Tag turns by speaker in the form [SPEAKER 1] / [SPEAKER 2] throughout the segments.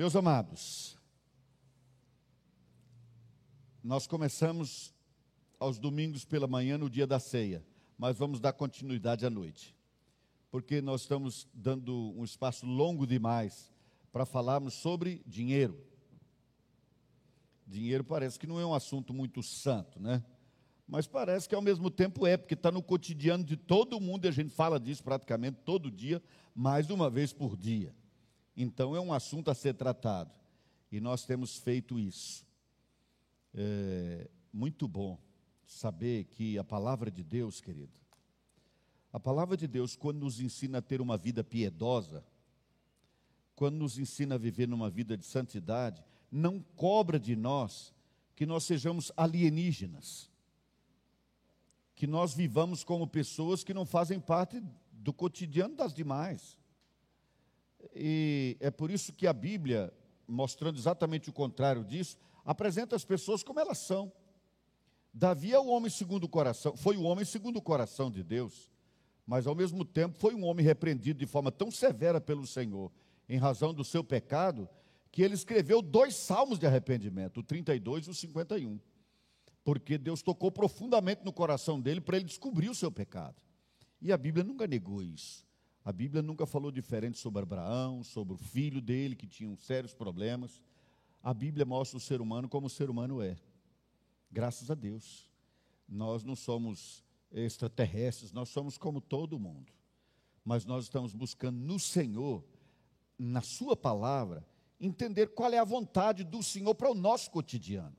[SPEAKER 1] Meus amados, nós começamos aos domingos pela manhã no dia da ceia, mas vamos dar continuidade à noite, porque nós estamos dando um espaço longo demais para falarmos sobre dinheiro. Dinheiro parece que não é um assunto muito santo, né? Mas parece que ao mesmo tempo é, porque está no cotidiano de todo mundo e a gente fala disso praticamente todo dia, mais uma vez por dia. Então é um assunto a ser tratado. E nós temos feito isso. É muito bom saber que a palavra de Deus, querido, a palavra de Deus, quando nos ensina a ter uma vida piedosa, quando nos ensina a viver numa vida de santidade, não cobra de nós que nós sejamos alienígenas que nós vivamos como pessoas que não fazem parte do cotidiano das demais. E é por isso que a Bíblia, mostrando exatamente o contrário disso, apresenta as pessoas como elas são. Davi é o homem segundo o coração, foi o homem segundo o coração de Deus, mas ao mesmo tempo foi um homem repreendido de forma tão severa pelo Senhor, em razão do seu pecado, que ele escreveu dois salmos de arrependimento, o 32 e o 51 porque Deus tocou profundamente no coração dele para ele descobrir o seu pecado. E a Bíblia nunca negou isso. A Bíblia nunca falou diferente sobre Abraão, sobre o filho dele que tinha sérios problemas. A Bíblia mostra o ser humano como o ser humano é. Graças a Deus. Nós não somos extraterrestres, nós somos como todo mundo. Mas nós estamos buscando no Senhor, na Sua palavra, entender qual é a vontade do Senhor para o nosso cotidiano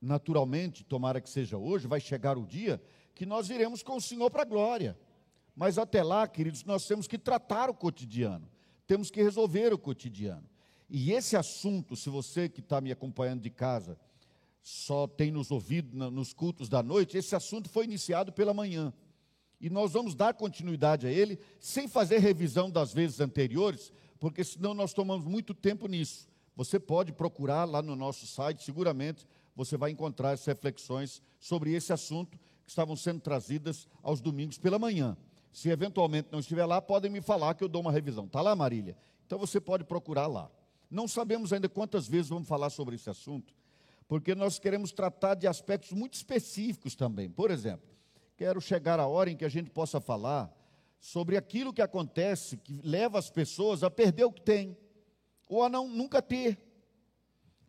[SPEAKER 1] naturalmente, tomara que seja hoje, vai chegar o dia que nós iremos com o Senhor para a glória. Mas até lá, queridos, nós temos que tratar o cotidiano, temos que resolver o cotidiano. E esse assunto, se você que está me acompanhando de casa, só tem nos ouvido nos cultos da noite, esse assunto foi iniciado pela manhã. E nós vamos dar continuidade a ele, sem fazer revisão das vezes anteriores, porque senão nós tomamos muito tempo nisso. Você pode procurar lá no nosso site, seguramente você vai encontrar as reflexões sobre esse assunto que estavam sendo trazidas aos domingos pela manhã. Se eventualmente não estiver lá, podem me falar que eu dou uma revisão. Está lá, Marília? Então você pode procurar lá. Não sabemos ainda quantas vezes vamos falar sobre esse assunto, porque nós queremos tratar de aspectos muito específicos também. Por exemplo, quero chegar a hora em que a gente possa falar sobre aquilo que acontece que leva as pessoas a perder o que têm, ou a não nunca ter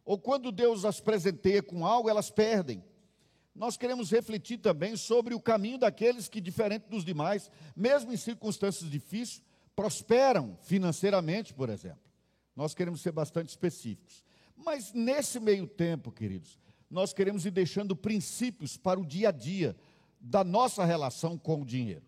[SPEAKER 1] ou quando Deus as presenteia com algo, elas perdem. Nós queremos refletir também sobre o caminho daqueles que, diferente dos demais, mesmo em circunstâncias difíceis, prosperam financeiramente, por exemplo. Nós queremos ser bastante específicos. Mas nesse meio tempo, queridos, nós queremos ir deixando princípios para o dia a dia da nossa relação com o dinheiro,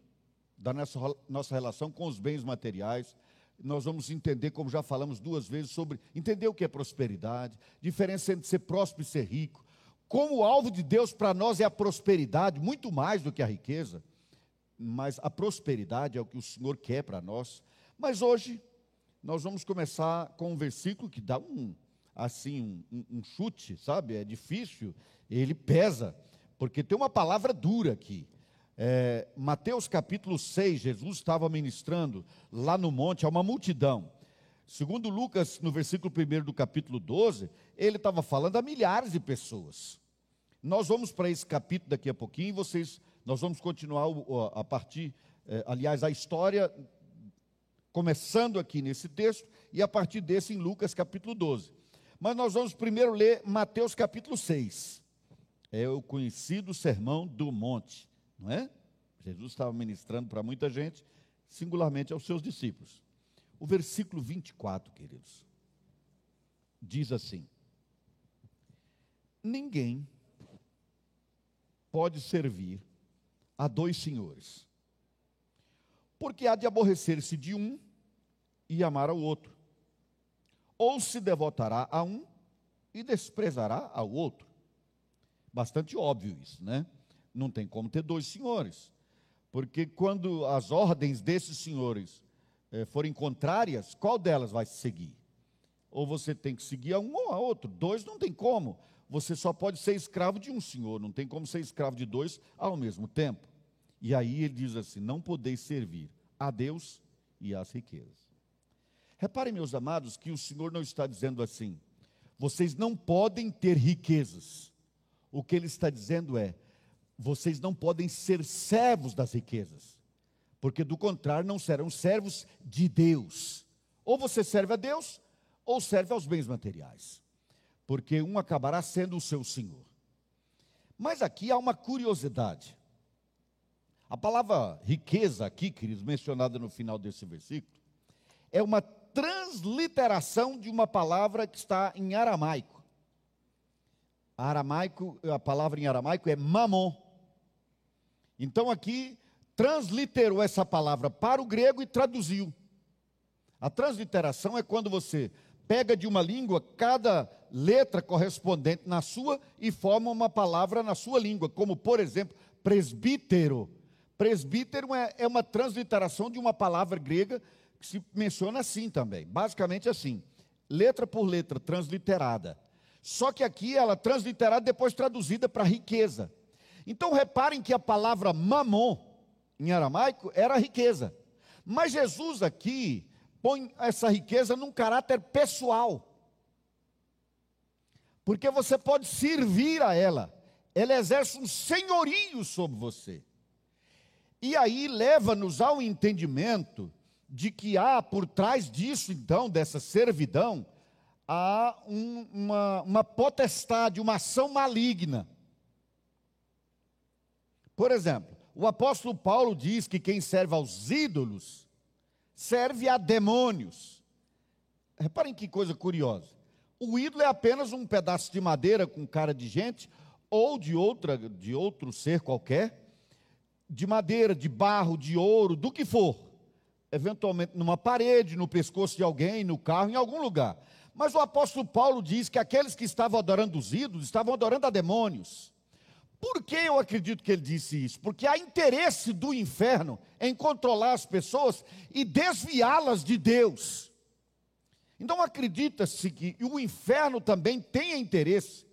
[SPEAKER 1] da nossa, nossa relação com os bens materiais, nós vamos entender, como já falamos duas vezes, sobre entender o que é prosperidade, diferença entre ser próspero e ser rico. Como o alvo de Deus para nós é a prosperidade, muito mais do que a riqueza, mas a prosperidade é o que o Senhor quer para nós. Mas hoje nós vamos começar com um versículo que dá um assim um, um chute, sabe? É difícil, ele pesa, porque tem uma palavra dura aqui. É, Mateus capítulo 6, Jesus estava ministrando lá no monte a uma multidão. Segundo Lucas, no versículo 1 do capítulo 12, ele estava falando a milhares de pessoas. Nós vamos para esse capítulo daqui a pouquinho, vocês, nós vamos continuar a partir, é, aliás, a história, começando aqui nesse texto, e a partir desse em Lucas capítulo 12. Mas nós vamos primeiro ler Mateus capítulo 6. É o conhecido sermão do monte não é? Jesus estava ministrando para muita gente, singularmente aos seus discípulos. O versículo 24, queridos, diz assim: Ninguém pode servir a dois senhores, porque há de aborrecer-se de um e amar ao outro, ou se devotará a um e desprezará ao outro. Bastante óbvio isso, né? Não tem como ter dois senhores. Porque quando as ordens desses senhores eh, forem contrárias, qual delas vai se seguir? Ou você tem que seguir a um ou a outro. Dois não tem como. Você só pode ser escravo de um senhor, não tem como ser escravo de dois ao mesmo tempo. E aí ele diz assim: não podeis servir a Deus e às riquezas. Reparem, meus amados, que o Senhor não está dizendo assim: vocês não podem ter riquezas. O que ele está dizendo é: vocês não podem ser servos das riquezas, porque do contrário não serão servos de Deus. Ou você serve a Deus, ou serve aos bens materiais, porque um acabará sendo o seu senhor. Mas aqui há uma curiosidade. A palavra riqueza aqui, queridos, mencionada no final desse versículo, é uma transliteração de uma palavra que está em aramaico. Aramaico, a palavra em aramaico é mamon. Então aqui transliterou essa palavra para o grego e traduziu. A transliteração é quando você pega de uma língua cada letra correspondente na sua e forma uma palavra na sua língua, como por exemplo, presbítero Presbítero é, é uma transliteração de uma palavra grega que se menciona assim também, basicamente assim, letra por letra, transliterada. Só que aqui ela transliterada depois traduzida para riqueza. Então reparem que a palavra mamon em aramaico era riqueza. Mas Jesus aqui põe essa riqueza num caráter pessoal. Porque você pode servir a ela. Ela exerce um senhorio sobre você. E aí leva-nos ao entendimento de que há por trás disso, então, dessa servidão, há um, uma, uma potestade, uma ação maligna. Por exemplo, o apóstolo Paulo diz que quem serve aos ídolos serve a demônios. Reparem que coisa curiosa. O ídolo é apenas um pedaço de madeira com cara de gente ou de outra de outro ser qualquer de madeira, de barro, de ouro, do que for, eventualmente numa parede, no pescoço de alguém, no carro, em algum lugar. Mas o apóstolo Paulo diz que aqueles que estavam adorando os ídolos estavam adorando a demônios. Por que eu acredito que ele disse isso? Porque há interesse do inferno em controlar as pessoas e desviá-las de Deus. Então acredita-se que o inferno também tem interesse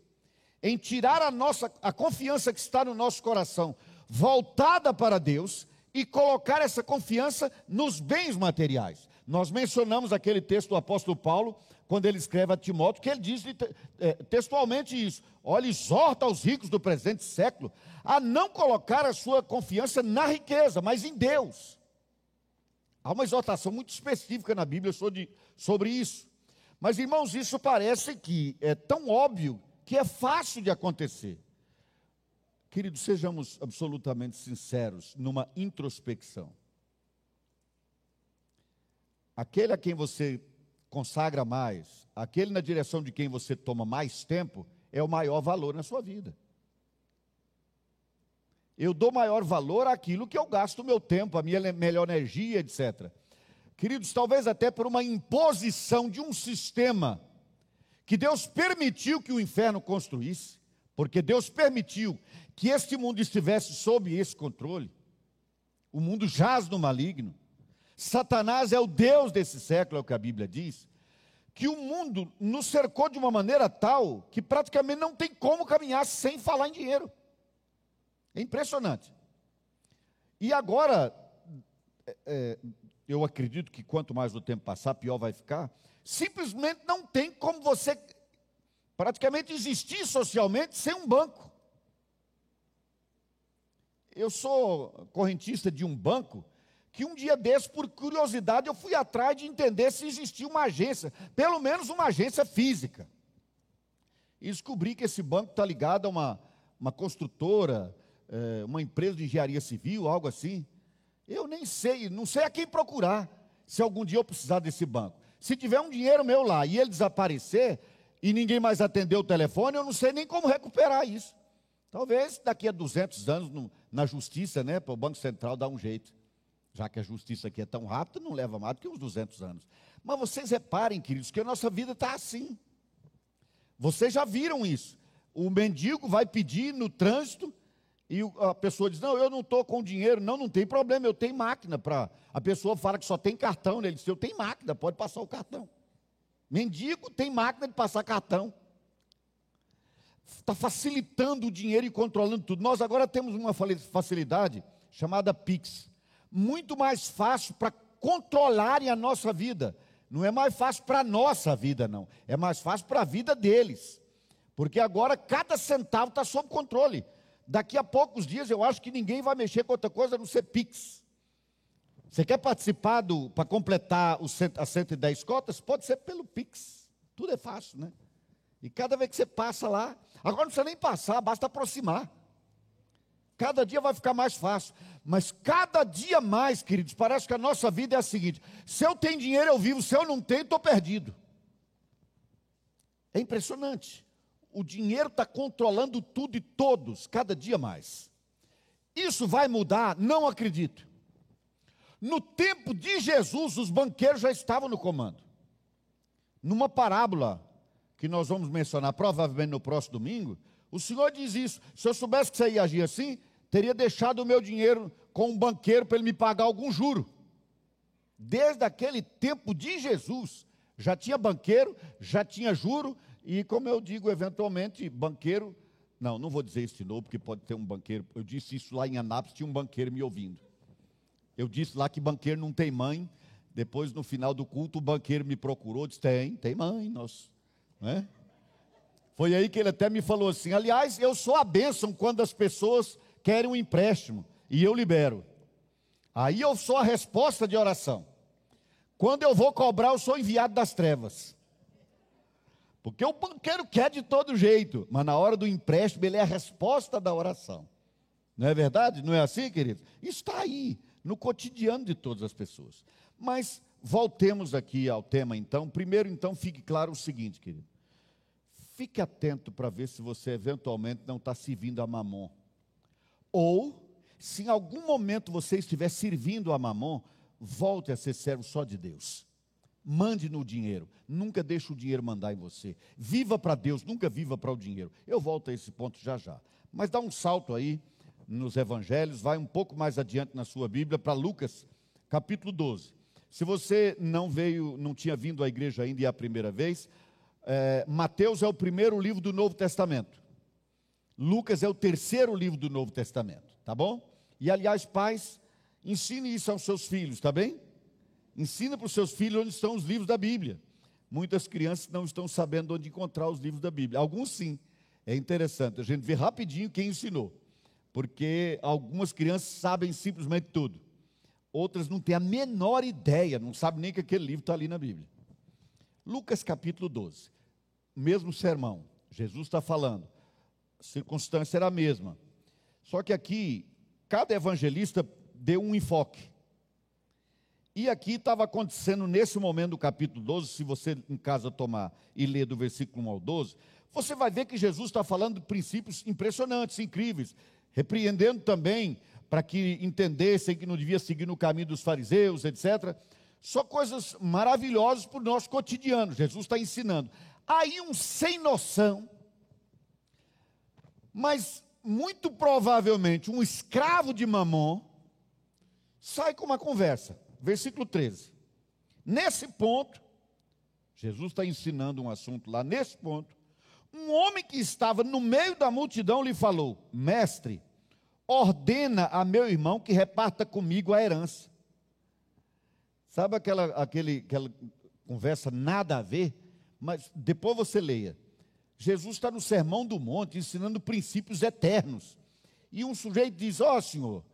[SPEAKER 1] em tirar a nossa a confiança que está no nosso coração voltada para Deus e colocar essa confiança nos bens materiais. Nós mencionamos aquele texto do apóstolo Paulo, quando ele escreve a Timóteo, que ele diz é, textualmente isso: olha, exorta aos ricos do presente século a não colocar a sua confiança na riqueza, mas em Deus. Há uma exortação muito específica na Bíblia sobre, sobre isso. Mas, irmãos, isso parece que é tão óbvio que é fácil de acontecer. Queridos, sejamos absolutamente sinceros numa introspecção. Aquele a quem você consagra mais, aquele na direção de quem você toma mais tempo, é o maior valor na sua vida. Eu dou maior valor àquilo que eu gasto o meu tempo, a minha melhor energia, etc. Queridos, talvez até por uma imposição de um sistema que Deus permitiu que o inferno construísse, porque Deus permitiu que este mundo estivesse sob esse controle. O mundo jaz no maligno. Satanás é o Deus desse século, é o que a Bíblia diz. Que o mundo nos cercou de uma maneira tal que praticamente não tem como caminhar sem falar em dinheiro. É impressionante. E agora, é, é eu acredito que quanto mais o tempo passar, pior vai ficar. Simplesmente não tem como você praticamente existir socialmente sem um banco eu sou correntista de um banco que um dia desse, por curiosidade, eu fui atrás de entender se existia uma agência, pelo menos uma agência física. E descobri que esse banco está ligado a uma, uma construtora, é, uma empresa de engenharia civil, algo assim. Eu nem sei, não sei a quem procurar, se algum dia eu precisar desse banco. Se tiver um dinheiro meu lá e ele desaparecer, e ninguém mais atender o telefone, eu não sei nem como recuperar isso. Talvez daqui a 200 anos, no, na justiça, né, para o Banco Central dar um jeito. Já que a justiça aqui é tão rápida, não leva mais do que uns 200 anos. Mas vocês reparem, queridos, que a nossa vida está assim. Vocês já viram isso. O mendigo vai pedir no trânsito e a pessoa diz: Não, eu não estou com dinheiro. Não, não tem problema, eu tenho máquina para. A pessoa fala que só tem cartão. Né? Ele diz: Eu tenho máquina, pode passar o cartão. Mendigo tem máquina de passar cartão está facilitando o dinheiro e controlando tudo. Nós agora temos uma facilidade chamada Pix, muito mais fácil para controlarem a nossa vida. Não é mais fácil para a nossa vida, não. É mais fácil para a vida deles. Porque agora cada centavo está sob controle. Daqui a poucos dias eu acho que ninguém vai mexer com outra coisa a não ser Pix. Você quer participar para completar os, as 110 cotas? Pode ser pelo Pix. Tudo é fácil, né? E cada vez que você passa lá, agora não precisa nem passar, basta aproximar. Cada dia vai ficar mais fácil. Mas cada dia mais, queridos, parece que a nossa vida é a seguinte: se eu tenho dinheiro, eu vivo, se eu não tenho, estou perdido. É impressionante. O dinheiro está controlando tudo e todos, cada dia mais. Isso vai mudar? Não acredito. No tempo de Jesus, os banqueiros já estavam no comando. Numa parábola que nós vamos mencionar provavelmente no próximo domingo, o Senhor diz isso. Se eu soubesse que você ia agir assim, teria deixado o meu dinheiro com um banqueiro para ele me pagar algum juro. Desde aquele tempo de Jesus, já tinha banqueiro, já tinha juro, e como eu digo, eventualmente, banqueiro. Não, não vou dizer isso de novo, porque pode ter um banqueiro. Eu disse isso lá em Anápolis, tinha um banqueiro me ouvindo. Eu disse lá que banqueiro não tem mãe. Depois, no final do culto, o banqueiro me procurou, disse: tem, tem mãe, nós. Né? Foi aí que ele até me falou assim: aliás, eu sou a bênção quando as pessoas querem um empréstimo e eu libero. Aí eu sou a resposta de oração. Quando eu vou cobrar, eu sou enviado das trevas. Porque o banqueiro quer de todo jeito, mas na hora do empréstimo ele é a resposta da oração. Não é verdade? Não é assim, querido? Está aí, no cotidiano de todas as pessoas. Mas voltemos aqui ao tema então. Primeiro, então, fique claro o seguinte, querido. Fique atento para ver se você eventualmente não está servindo a mamon. Ou, se em algum momento você estiver servindo a mamon, volte a ser servo só de Deus. Mande no dinheiro, nunca deixe o dinheiro mandar em você. Viva para Deus, nunca viva para o dinheiro. Eu volto a esse ponto já já. Mas dá um salto aí nos evangelhos, vai um pouco mais adiante na sua Bíblia para Lucas, capítulo 12. Se você não veio, não tinha vindo à igreja ainda e é a primeira vez, é, Mateus é o primeiro livro do Novo Testamento. Lucas é o terceiro livro do Novo Testamento, tá bom? E aliás, pais, ensine isso aos seus filhos, tá bem? Ensina para os seus filhos onde estão os livros da Bíblia. Muitas crianças não estão sabendo onde encontrar os livros da Bíblia. Alguns sim. É interessante, a gente vê rapidinho quem ensinou. Porque algumas crianças sabem simplesmente tudo. Outras não têm a menor ideia, não sabem nem que aquele livro está ali na Bíblia. Lucas capítulo 12. Mesmo sermão. Jesus está falando a circunstância era a mesma. Só que aqui, cada evangelista deu um enfoque. E aqui estava acontecendo nesse momento do capítulo 12, se você em casa tomar e ler do versículo 1 ao 12, você vai ver que Jesus está falando de princípios impressionantes, incríveis, repreendendo também para que entendessem que não devia seguir no caminho dos fariseus, etc. Só coisas maravilhosas para o nosso cotidiano. Jesus está ensinando. Aí um sem noção, mas muito provavelmente um escravo de Mamon sai com uma conversa. Versículo 13. Nesse ponto, Jesus está ensinando um assunto lá. Nesse ponto, um homem que estava no meio da multidão lhe falou: Mestre, ordena a meu irmão que reparta comigo a herança. Sabe aquela, aquele, aquela conversa nada a ver? Mas depois você leia. Jesus está no Sermão do Monte ensinando princípios eternos. E um sujeito diz: Ó oh, Senhor,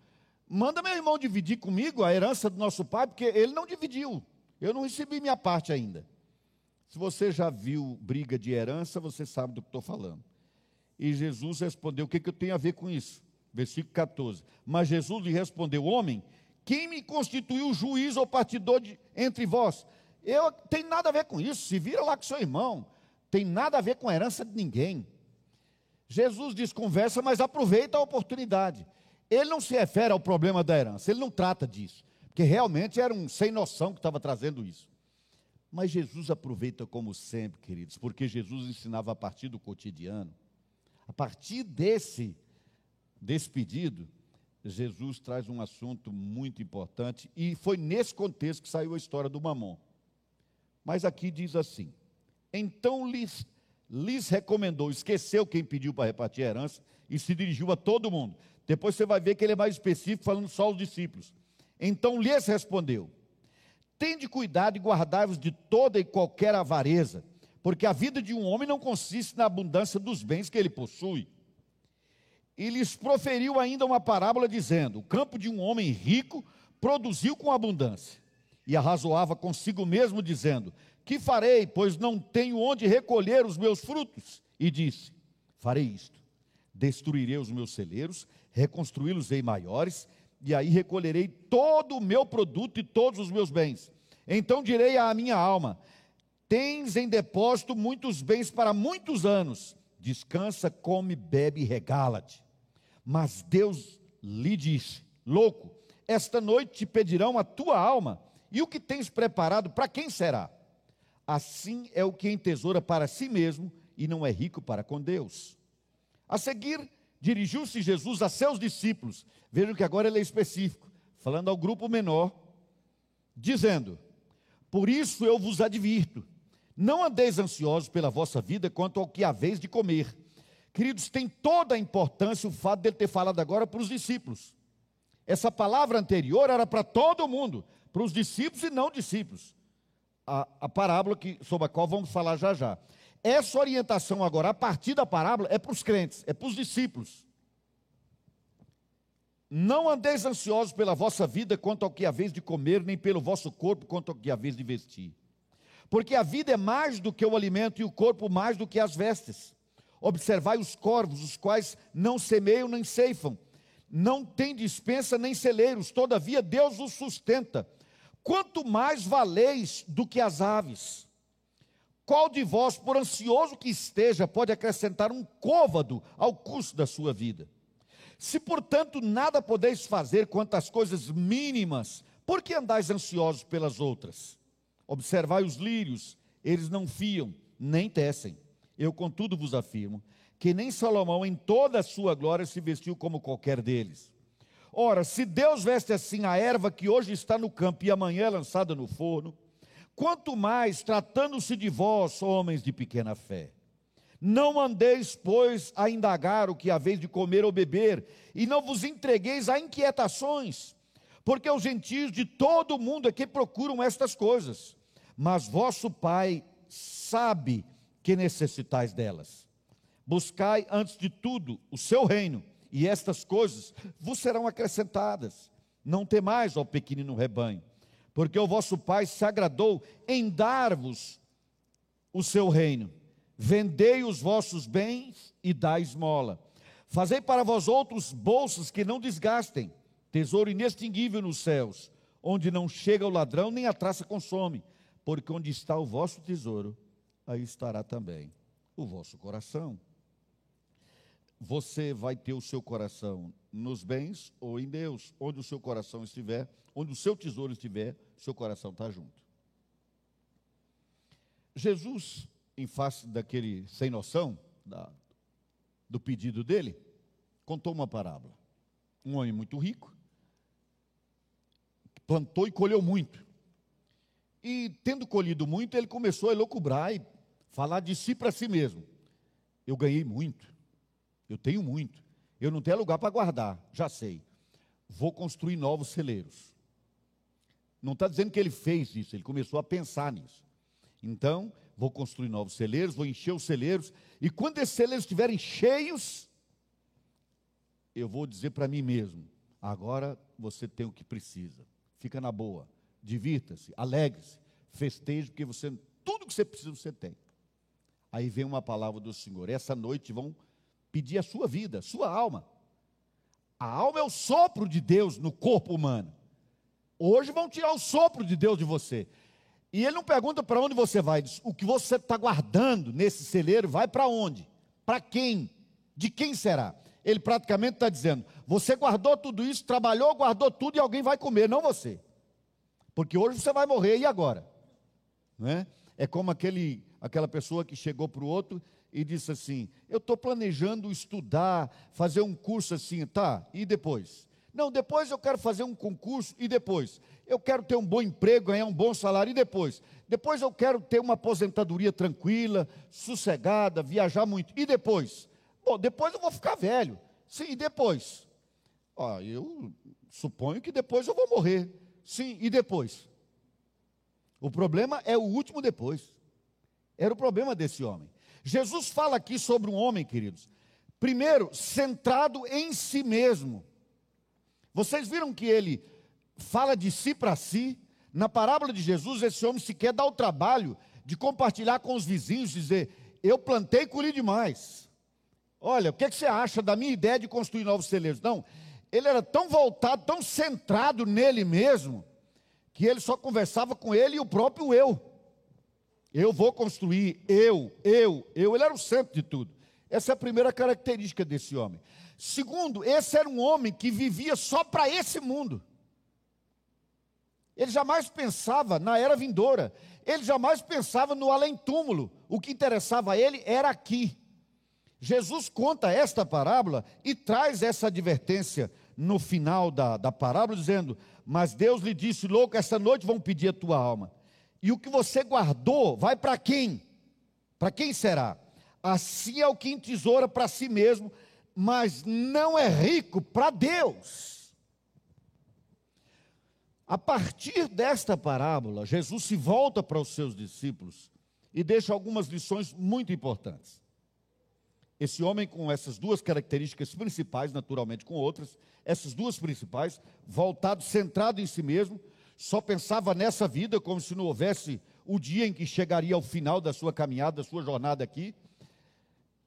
[SPEAKER 1] manda meu irmão dividir comigo a herança do nosso pai, porque ele não dividiu. Eu não recebi minha parte ainda. Se você já viu briga de herança, você sabe do que estou falando. E Jesus respondeu: O que, que eu tenho a ver com isso? Versículo 14. Mas Jesus lhe respondeu: Homem, quem me constituiu juiz ou partidor de, entre vós? Eu tenho nada a ver com isso. Se vira lá com seu irmão tem nada a ver com a herança de ninguém. Jesus diz conversa, mas aproveita a oportunidade. Ele não se refere ao problema da herança, ele não trata disso, porque realmente era um sem noção que estava trazendo isso. Mas Jesus aproveita como sempre, queridos, porque Jesus ensinava a partir do cotidiano. A partir desse desse pedido, Jesus traz um assunto muito importante e foi nesse contexto que saiu a história do mamon. Mas aqui diz assim: então lhes, lhes recomendou, esqueceu quem pediu para repartir a herança e se dirigiu a todo mundo. Depois você vai ver que ele é mais específico, falando só aos discípulos. Então lhes respondeu: Tende cuidado e guardai-vos de toda e qualquer avareza, porque a vida de um homem não consiste na abundância dos bens que ele possui. E lhes proferiu ainda uma parábola, dizendo: O campo de um homem rico produziu com abundância. E arrazoava consigo mesmo, dizendo: Que farei, pois não tenho onde recolher os meus frutos? E disse: Farei isto: destruirei os meus celeiros, reconstruí-los-ei maiores, e aí recolherei todo o meu produto e todos os meus bens. Então direi à minha alma: Tens em depósito muitos bens para muitos anos. Descansa, come, bebe e regala-te. Mas Deus lhe disse: Louco, esta noite te pedirão a tua alma, e o que tens preparado, para quem será? Assim é o que entesoura para si mesmo e não é rico para com Deus. A seguir, dirigiu-se Jesus a seus discípulos. Vejam que agora ele é específico, falando ao grupo menor, dizendo: Por isso eu vos advirto, não andeis ansiosos pela vossa vida quanto ao que haveis de comer. Queridos, tem toda a importância o fato dele ter falado agora para os discípulos. Essa palavra anterior era para todo mundo, para os discípulos e não discípulos. A, a parábola que, sobre a qual vamos falar já já. Essa orientação agora, a partir da parábola, é para os crentes, é para os discípulos. Não andeis ansiosos pela vossa vida quanto ao que haveis de comer, nem pelo vosso corpo quanto ao que haveis de vestir. Porque a vida é mais do que o alimento e o corpo mais do que as vestes. Observai os corvos, os quais não semeiam nem ceifam, não têm dispensa nem celeiros, todavia Deus os sustenta. Quanto mais valeis do que as aves? Qual de vós, por ansioso que esteja, pode acrescentar um côvado ao custo da sua vida? Se, portanto, nada podeis fazer quanto às coisas mínimas, por que andais ansiosos pelas outras? Observai os lírios, eles não fiam, nem tecem. Eu, contudo, vos afirmo que nem Salomão, em toda a sua glória, se vestiu como qualquer deles. Ora, se Deus veste assim a erva que hoje está no campo e amanhã é lançada no forno, quanto mais tratando-se de vós, homens de pequena fé. Não andeis, pois, a indagar o que haveis de comer ou beber, e não vos entregueis a inquietações, porque os gentios de todo o mundo é que procuram estas coisas, mas vosso Pai sabe que necessitais delas. Buscai antes de tudo o seu reino, e estas coisas vos serão acrescentadas. Não temais, ó pequenino rebanho, porque o vosso Pai se agradou em dar-vos o seu reino. Vendei os vossos bens e dai esmola. Fazei para vós outros bolsas que não desgastem, tesouro inextinguível nos céus, onde não chega o ladrão nem a traça consome, porque onde está o vosso tesouro, aí estará também o vosso coração. Você vai ter o seu coração nos bens ou em Deus. Onde o seu coração estiver, onde o seu tesouro estiver, seu coração está junto. Jesus, em face daquele sem noção, da, do pedido dele, contou uma parábola. Um homem muito rico, plantou e colheu muito. E tendo colhido muito, ele começou a elocubrar e falar de si para si mesmo. Eu ganhei muito, eu tenho muito, eu não tenho lugar para guardar, já sei. Vou construir novos celeiros. Não está dizendo que ele fez isso, ele começou a pensar nisso. Então, vou construir novos celeiros, vou encher os celeiros, e quando esses celeiros estiverem cheios, eu vou dizer para mim mesmo: agora você tem o que precisa. Fica na boa, divirta-se, alegre-se, festeje, porque você, tudo que você precisa você tem. Aí vem uma palavra do Senhor: essa noite vão pedir a sua vida, sua alma. A alma é o sopro de Deus no corpo humano. Hoje vão tirar o sopro de Deus de você. E ele não pergunta para onde você vai, diz, o que você está guardando nesse celeiro vai para onde? Para quem? De quem será? Ele praticamente está dizendo: você guardou tudo isso, trabalhou, guardou tudo e alguém vai comer, não você. Porque hoje você vai morrer, e agora? Não é? é como aquele, aquela pessoa que chegou para o outro e disse assim: Eu estou planejando estudar, fazer um curso assim, tá? E depois? Não, depois eu quero fazer um concurso e depois. Eu quero ter um bom emprego, ganhar um bom salário e depois. Depois eu quero ter uma aposentadoria tranquila, sossegada, viajar muito. E depois? Bom, depois eu vou ficar velho. Sim, e depois? Ó, eu suponho que depois eu vou morrer. Sim, e depois? O problema é o último depois. Era o problema desse homem. Jesus fala aqui sobre um homem, queridos. Primeiro, centrado em si mesmo. Vocês viram que ele fala de si para si? Na parábola de Jesus, esse homem sequer dá o trabalho de compartilhar com os vizinhos, dizer: Eu plantei e colhi demais. Olha, o que, é que você acha da minha ideia de construir novos celeiros? Não, ele era tão voltado, tão centrado nele mesmo, que ele só conversava com ele e o próprio eu. Eu vou construir, eu, eu, eu. Ele era o centro de tudo. Essa é a primeira característica desse homem. Segundo, esse era um homem que vivia só para esse mundo. Ele jamais pensava na era vindoura. Ele jamais pensava no além-túmulo. O que interessava a ele era aqui. Jesus conta esta parábola e traz essa advertência no final da, da parábola, dizendo: Mas Deus lhe disse, louco, esta noite vão pedir a tua alma. E o que você guardou vai para quem? Para quem será? Assim é o que entesoura para si mesmo, mas não é rico para Deus. A partir desta parábola, Jesus se volta para os seus discípulos e deixa algumas lições muito importantes. Esse homem, com essas duas características principais, naturalmente com outras, essas duas principais, voltado, centrado em si mesmo, só pensava nessa vida como se não houvesse o dia em que chegaria ao final da sua caminhada, da sua jornada aqui.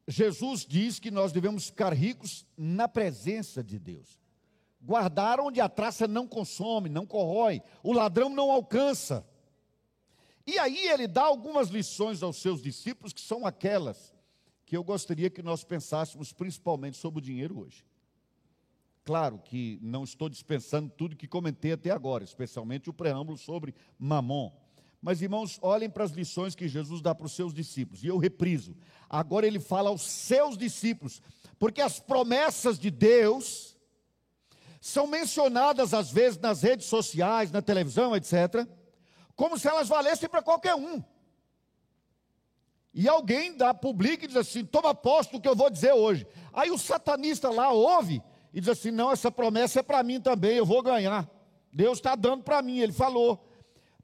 [SPEAKER 1] Jesus diz que nós devemos ficar ricos na presença de Deus. Guardar onde a traça não consome, não corrói, o ladrão não alcança. E aí ele dá algumas lições aos seus discípulos que são aquelas que eu gostaria que nós pensássemos principalmente sobre o dinheiro hoje. Claro que não estou dispensando tudo que comentei até agora, especialmente o preâmbulo sobre Mamon. Mas, irmãos, olhem para as lições que Jesus dá para os seus discípulos, e eu repriso. Agora ele fala aos seus discípulos, porque as promessas de Deus são mencionadas às vezes nas redes sociais, na televisão, etc., como se elas valessem para qualquer um. E alguém dá, publica e diz assim: toma posto do que eu vou dizer hoje. Aí o satanista lá ouve e diz assim: não, essa promessa é para mim também, eu vou ganhar. Deus está dando para mim, ele falou.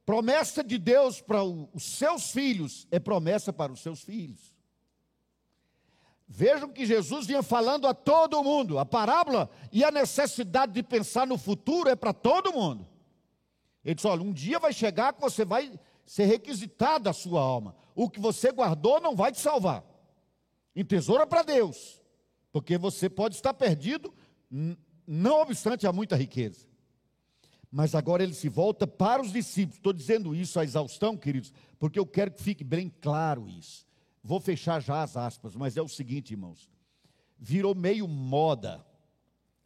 [SPEAKER 1] Promessa de Deus para os seus filhos é promessa para os seus filhos. Vejam que Jesus vinha falando a todo mundo. A parábola e a necessidade de pensar no futuro é para todo mundo. Ele disse: olha, um dia vai chegar que você vai ser requisitado a sua alma. O que você guardou não vai te salvar. Em tesoura para Deus. Porque você pode estar perdido não obstante há muita riqueza. Mas agora ele se volta para os discípulos. Estou dizendo isso à exaustão, queridos, porque eu quero que fique bem claro isso. Vou fechar já as aspas, mas é o seguinte, irmãos. Virou meio moda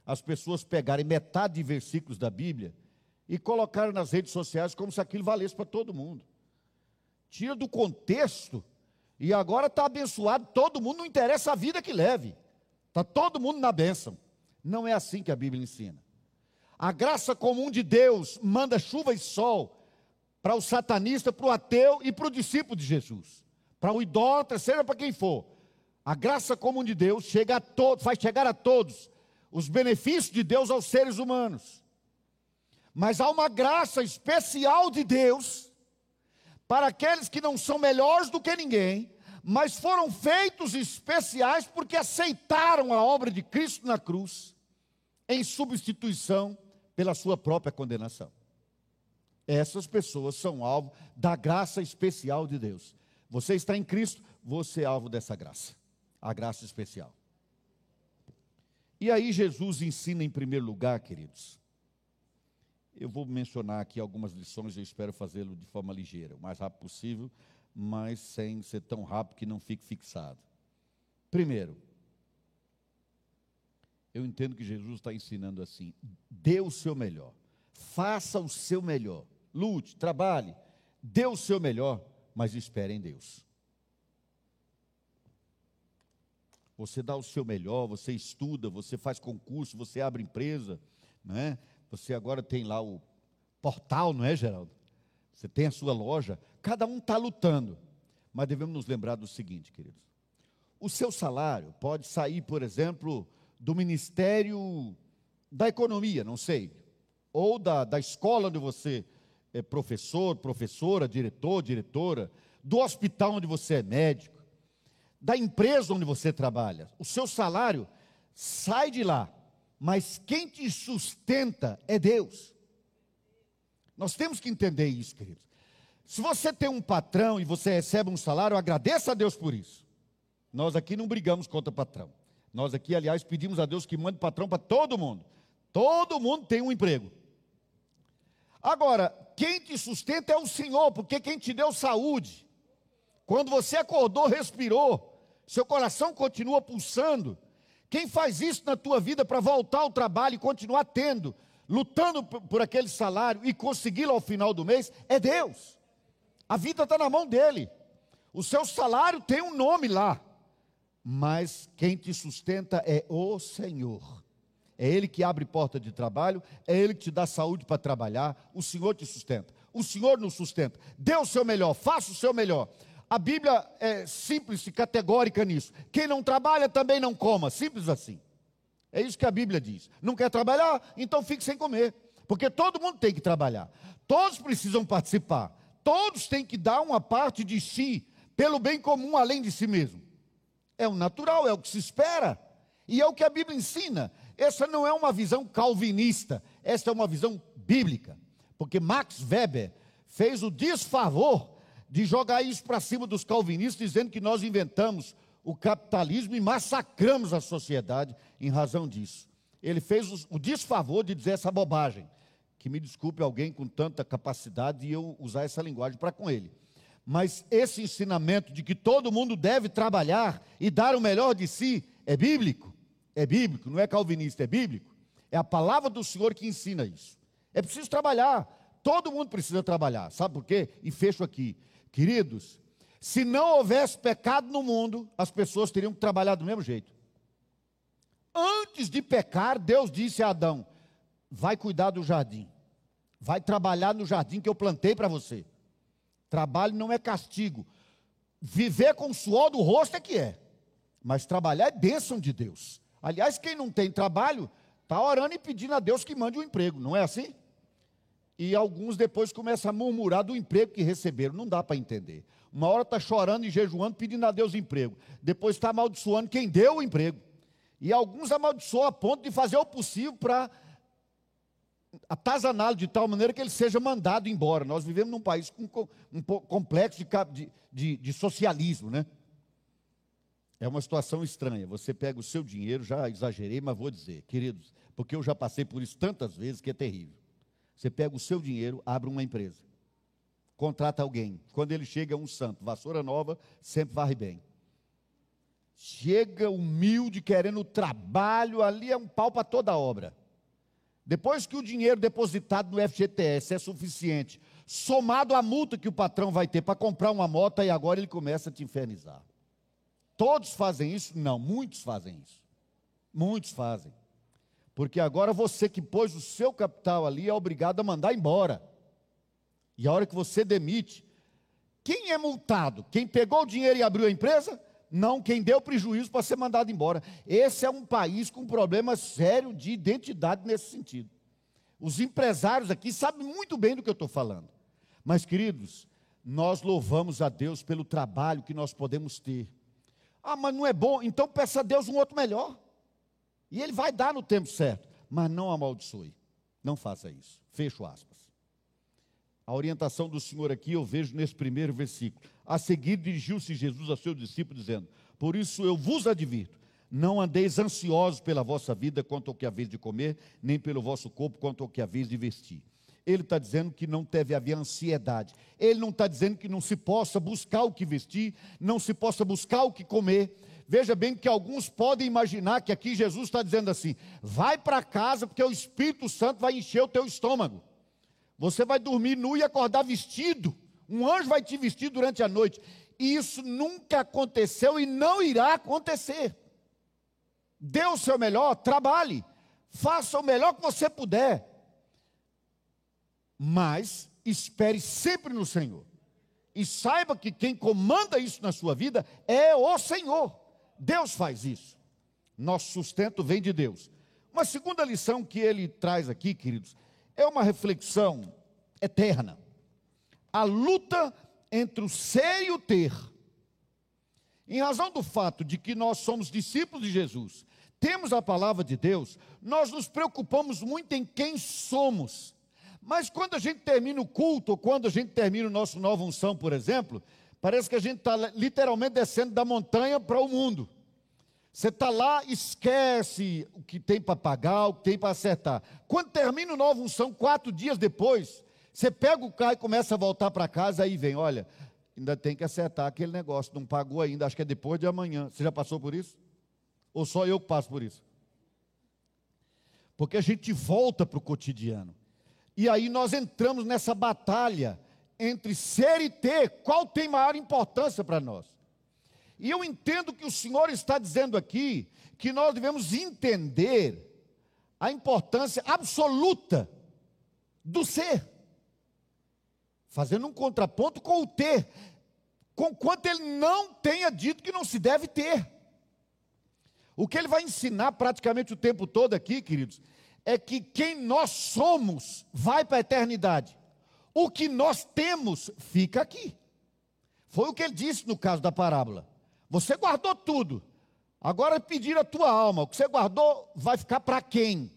[SPEAKER 1] as pessoas pegarem metade de versículos da Bíblia e colocarem nas redes sociais como se aquilo valesse para todo mundo. Tira do contexto e agora está abençoado todo mundo, não interessa a vida que leve. Está todo mundo na bênção. Não é assim que a Bíblia ensina. A graça comum de Deus manda chuva e sol para o satanista, para o ateu e para o discípulo de Jesus. Para o idólatra, seja para quem for. A graça comum de Deus chega a todos, faz chegar a todos os benefícios de Deus aos seres humanos. Mas há uma graça especial de Deus para aqueles que não são melhores do que ninguém, mas foram feitos especiais porque aceitaram a obra de Cristo na cruz em substituição pela sua própria condenação. Essas pessoas são alvo da graça especial de Deus. Você está em Cristo, você é alvo dessa graça, a graça especial. E aí Jesus ensina em primeiro lugar, queridos. Eu vou mencionar aqui algumas lições, eu espero fazê-lo de forma ligeira, o mais rápido possível, mas sem ser tão rápido que não fique fixado. Primeiro, eu entendo que Jesus está ensinando assim: dê o seu melhor, faça o seu melhor, lute, trabalhe, dê o seu melhor, mas espere em Deus. Você dá o seu melhor, você estuda, você faz concurso, você abre empresa, não é? Você agora tem lá o portal, não é, Geraldo? Você tem a sua loja, cada um está lutando. Mas devemos nos lembrar do seguinte, queridos: o seu salário pode sair, por exemplo, do Ministério da Economia, não sei, ou da, da escola onde você é professor, professora, diretor, diretora, do hospital onde você é médico, da empresa onde você trabalha. O seu salário sai de lá, mas quem te sustenta é Deus. Nós temos que entender isso, queridos. Se você tem um patrão e você recebe um salário, agradeça a Deus por isso. Nós aqui não brigamos contra patrão. Nós aqui, aliás, pedimos a Deus que mande patrão para todo mundo. Todo mundo tem um emprego. Agora, quem te sustenta é o Senhor, porque quem te deu saúde. Quando você acordou, respirou, seu coração continua pulsando. Quem faz isso na tua vida para voltar ao trabalho e continuar tendo, lutando por aquele salário e consegui-lo ao final do mês, é Deus. A vida está na mão dele. O seu salário tem um nome lá, mas quem te sustenta é o Senhor. É Ele que abre porta de trabalho, é Ele que te dá saúde para trabalhar, o Senhor te sustenta. O Senhor nos sustenta. Dê o seu melhor, faça o seu melhor. A Bíblia é simples e categórica nisso. Quem não trabalha também não coma, simples assim. É isso que a Bíblia diz. Não quer trabalhar? Então fique sem comer. Porque todo mundo tem que trabalhar. Todos precisam participar. Todos têm que dar uma parte de si, pelo bem comum, além de si mesmo. É o natural, é o que se espera. E é o que a Bíblia ensina. Essa não é uma visão calvinista, essa é uma visão bíblica. Porque Max Weber fez o desfavor de jogar isso para cima dos calvinistas, dizendo que nós inventamos o capitalismo e massacramos a sociedade em razão disso. Ele fez o desfavor de dizer essa bobagem. Que me desculpe alguém com tanta capacidade de eu usar essa linguagem para com ele. Mas esse ensinamento de que todo mundo deve trabalhar e dar o melhor de si é bíblico. É bíblico, não é calvinista, é bíblico. É a palavra do Senhor que ensina isso. É preciso trabalhar. Todo mundo precisa trabalhar. Sabe por quê? E fecho aqui. Queridos, se não houvesse pecado no mundo, as pessoas teriam que trabalhar do mesmo jeito. Antes de pecar, Deus disse a Adão: vai cuidar do jardim, vai trabalhar no jardim que eu plantei para você. Trabalho não é castigo. Viver com o suor do rosto é que é. Mas trabalhar é bênção de Deus. Aliás, quem não tem trabalho, está orando e pedindo a Deus que mande um emprego, não é assim? E alguns depois começam a murmurar do emprego que receberam. Não dá para entender. Uma hora está chorando e jejuando, pedindo a Deus emprego. Depois está amaldiçoando quem deu o emprego. E alguns amaldiçoam a ponto de fazer o possível para atazaná-lo de tal maneira que ele seja mandado embora. Nós vivemos num país com um complexo de, de, de socialismo, né? É uma situação estranha. Você pega o seu dinheiro, já exagerei, mas vou dizer, queridos, porque eu já passei por isso tantas vezes que é terrível. Você pega o seu dinheiro, abre uma empresa, contrata alguém. Quando ele chega, é um santo. Vassoura nova sempre varre bem. Chega humilde, querendo trabalho, ali é um pau para toda a obra. Depois que o dinheiro depositado no FGTS é suficiente, somado à multa que o patrão vai ter para comprar uma moto, e agora ele começa a te infernizar. Todos fazem isso? Não, muitos fazem isso. Muitos fazem. Porque agora você que pôs o seu capital ali é obrigado a mandar embora. E a hora que você demite, quem é multado? Quem pegou o dinheiro e abriu a empresa? Não, quem deu prejuízo para ser mandado embora. Esse é um país com um problema sério de identidade nesse sentido. Os empresários aqui sabem muito bem do que eu estou falando. Mas, queridos, nós louvamos a Deus pelo trabalho que nós podemos ter. Ah, mas não é bom, então peça a Deus um outro melhor. E ele vai dar no tempo certo, mas não amaldiçoe. Não faça isso. Fecho aspas. A orientação do Senhor aqui eu vejo nesse primeiro versículo. A seguir dirigiu-se Jesus a seu discípulo, dizendo: Por isso eu vos advirto, não andeis ansiosos pela vossa vida quanto ao que haveis de comer, nem pelo vosso corpo quanto ao que haveis de vestir. Ele está dizendo que não deve haver ansiedade. Ele não está dizendo que não se possa buscar o que vestir, não se possa buscar o que comer. Veja bem que alguns podem imaginar que aqui Jesus está dizendo assim: vai para casa, porque o Espírito Santo vai encher o teu estômago. Você vai dormir nu e acordar vestido. Um anjo vai te vestir durante a noite. E isso nunca aconteceu e não irá acontecer. Dê o seu melhor, trabalhe, faça o melhor que você puder. Mas espere sempre no Senhor. E saiba que quem comanda isso na sua vida é o Senhor. Deus faz isso. Nosso sustento vem de Deus. Uma segunda lição que ele traz aqui, queridos, é uma reflexão eterna. a luta entre o ser e o ter. Em razão do fato de que nós somos discípulos de Jesus, temos a palavra de Deus, nós nos preocupamos muito em quem somos. Mas quando a gente termina o culto, ou quando a gente termina o nosso nova unção, por exemplo, parece que a gente está literalmente descendo da montanha para o mundo. Você está lá, esquece o que tem para pagar, o que tem para acertar. Quando termina o novo unção, quatro dias depois, você pega o carro e começa a voltar para casa, aí vem, olha, ainda tem que acertar aquele negócio, não pagou ainda, acho que é depois de amanhã. Você já passou por isso? Ou só eu que passo por isso? Porque a gente volta para o cotidiano. E aí nós entramos nessa batalha entre ser e ter, qual tem maior importância para nós? E eu entendo que o Senhor está dizendo aqui que nós devemos entender a importância absoluta do ser, fazendo um contraponto com o ter, com quanto ele não tenha dito que não se deve ter. O que ele vai ensinar praticamente o tempo todo aqui, queridos, é que quem nós somos vai para a eternidade. O que nós temos fica aqui. Foi o que ele disse no caso da parábola. Você guardou tudo. Agora pedir a tua alma. O que você guardou vai ficar para quem?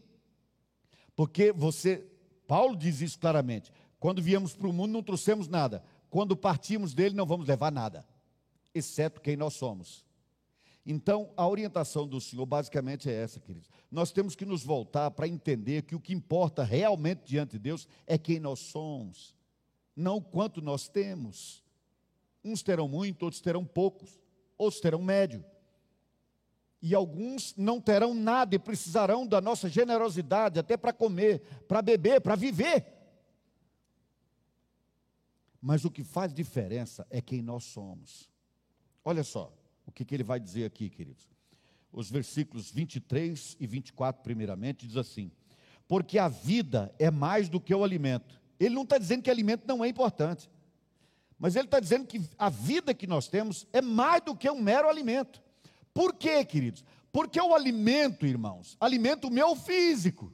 [SPEAKER 1] Porque você, Paulo diz isso claramente. Quando viemos para o mundo não trouxemos nada. Quando partimos dele não vamos levar nada, exceto quem nós somos. Então, a orientação do Senhor basicamente é essa, queridos. Nós temos que nos voltar para entender que o que importa realmente diante de Deus é quem nós somos, não o quanto nós temos. Uns terão muito, outros terão poucos outros terão médio. E alguns não terão nada e precisarão da nossa generosidade até para comer, para beber, para viver. Mas o que faz diferença é quem nós somos. Olha só o que, que ele vai dizer aqui, queridos. Os versículos 23 e 24, primeiramente, diz assim: Porque a vida é mais do que o alimento. Ele não está dizendo que alimento não é importante. Mas ele está dizendo que a vida que nós temos é mais do que um mero alimento. Por quê, queridos? Porque o alimento, irmãos, alimenta o meu físico.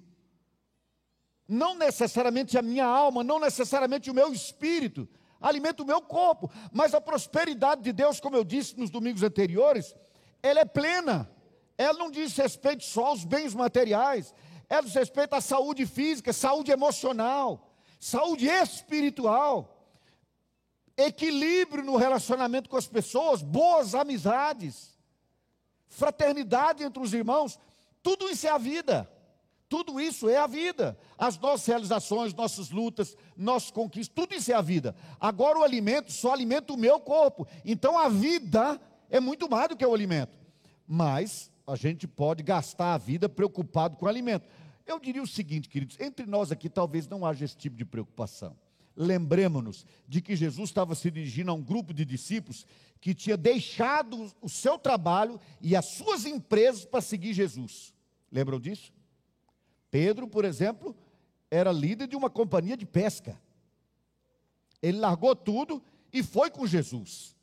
[SPEAKER 1] Não necessariamente a minha alma, não necessariamente o meu espírito, alimenta o meu corpo. Mas a prosperidade de Deus, como eu disse nos domingos anteriores, ela é plena. Ela não diz respeito só aos bens materiais, ela diz respeito à saúde física, saúde emocional, saúde espiritual equilíbrio no relacionamento com as pessoas, boas amizades, fraternidade entre os irmãos, tudo isso é a vida. Tudo isso é a vida. As nossas realizações, nossas lutas, nossas conquistas, tudo isso é a vida. Agora o alimento só alimenta o meu corpo. Então a vida é muito mais do que o alimento. Mas a gente pode gastar a vida preocupado com o alimento. Eu diria o seguinte, queridos: entre nós aqui talvez não haja esse tipo de preocupação lembremos-nos de que Jesus estava se dirigindo a um grupo de discípulos que tinha deixado o seu trabalho e as suas empresas para seguir Jesus. Lembram disso? Pedro, por exemplo, era líder de uma companhia de pesca. Ele largou tudo e foi com Jesus.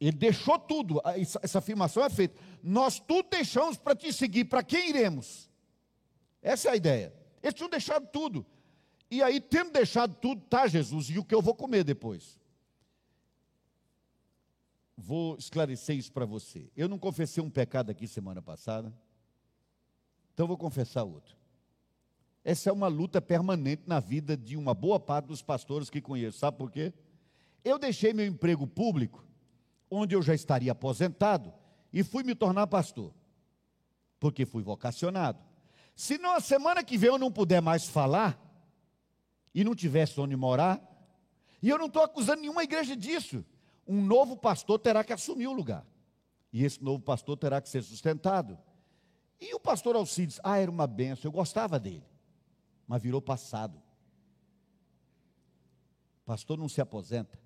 [SPEAKER 1] Ele deixou tudo, essa afirmação é feita. Nós tudo deixamos para te seguir, para quem iremos? Essa é a ideia. Eles tinham deixado tudo. E aí, tendo deixado tudo, tá, Jesus, e o que eu vou comer depois? Vou esclarecer isso para você. Eu não confessei um pecado aqui semana passada, então vou confessar outro. Essa é uma luta permanente na vida de uma boa parte dos pastores que conheço. Sabe por quê? Eu deixei meu emprego público, onde eu já estaria aposentado, e fui me tornar pastor, porque fui vocacionado. Se na semana que vem eu não puder mais falar, e não tivesse onde morar, e eu não estou acusando nenhuma igreja disso, um novo pastor terá que assumir o lugar. E esse novo pastor terá que ser sustentado. E o pastor Alcides, ah, era uma benção, eu gostava dele, mas virou passado. Pastor não se aposenta.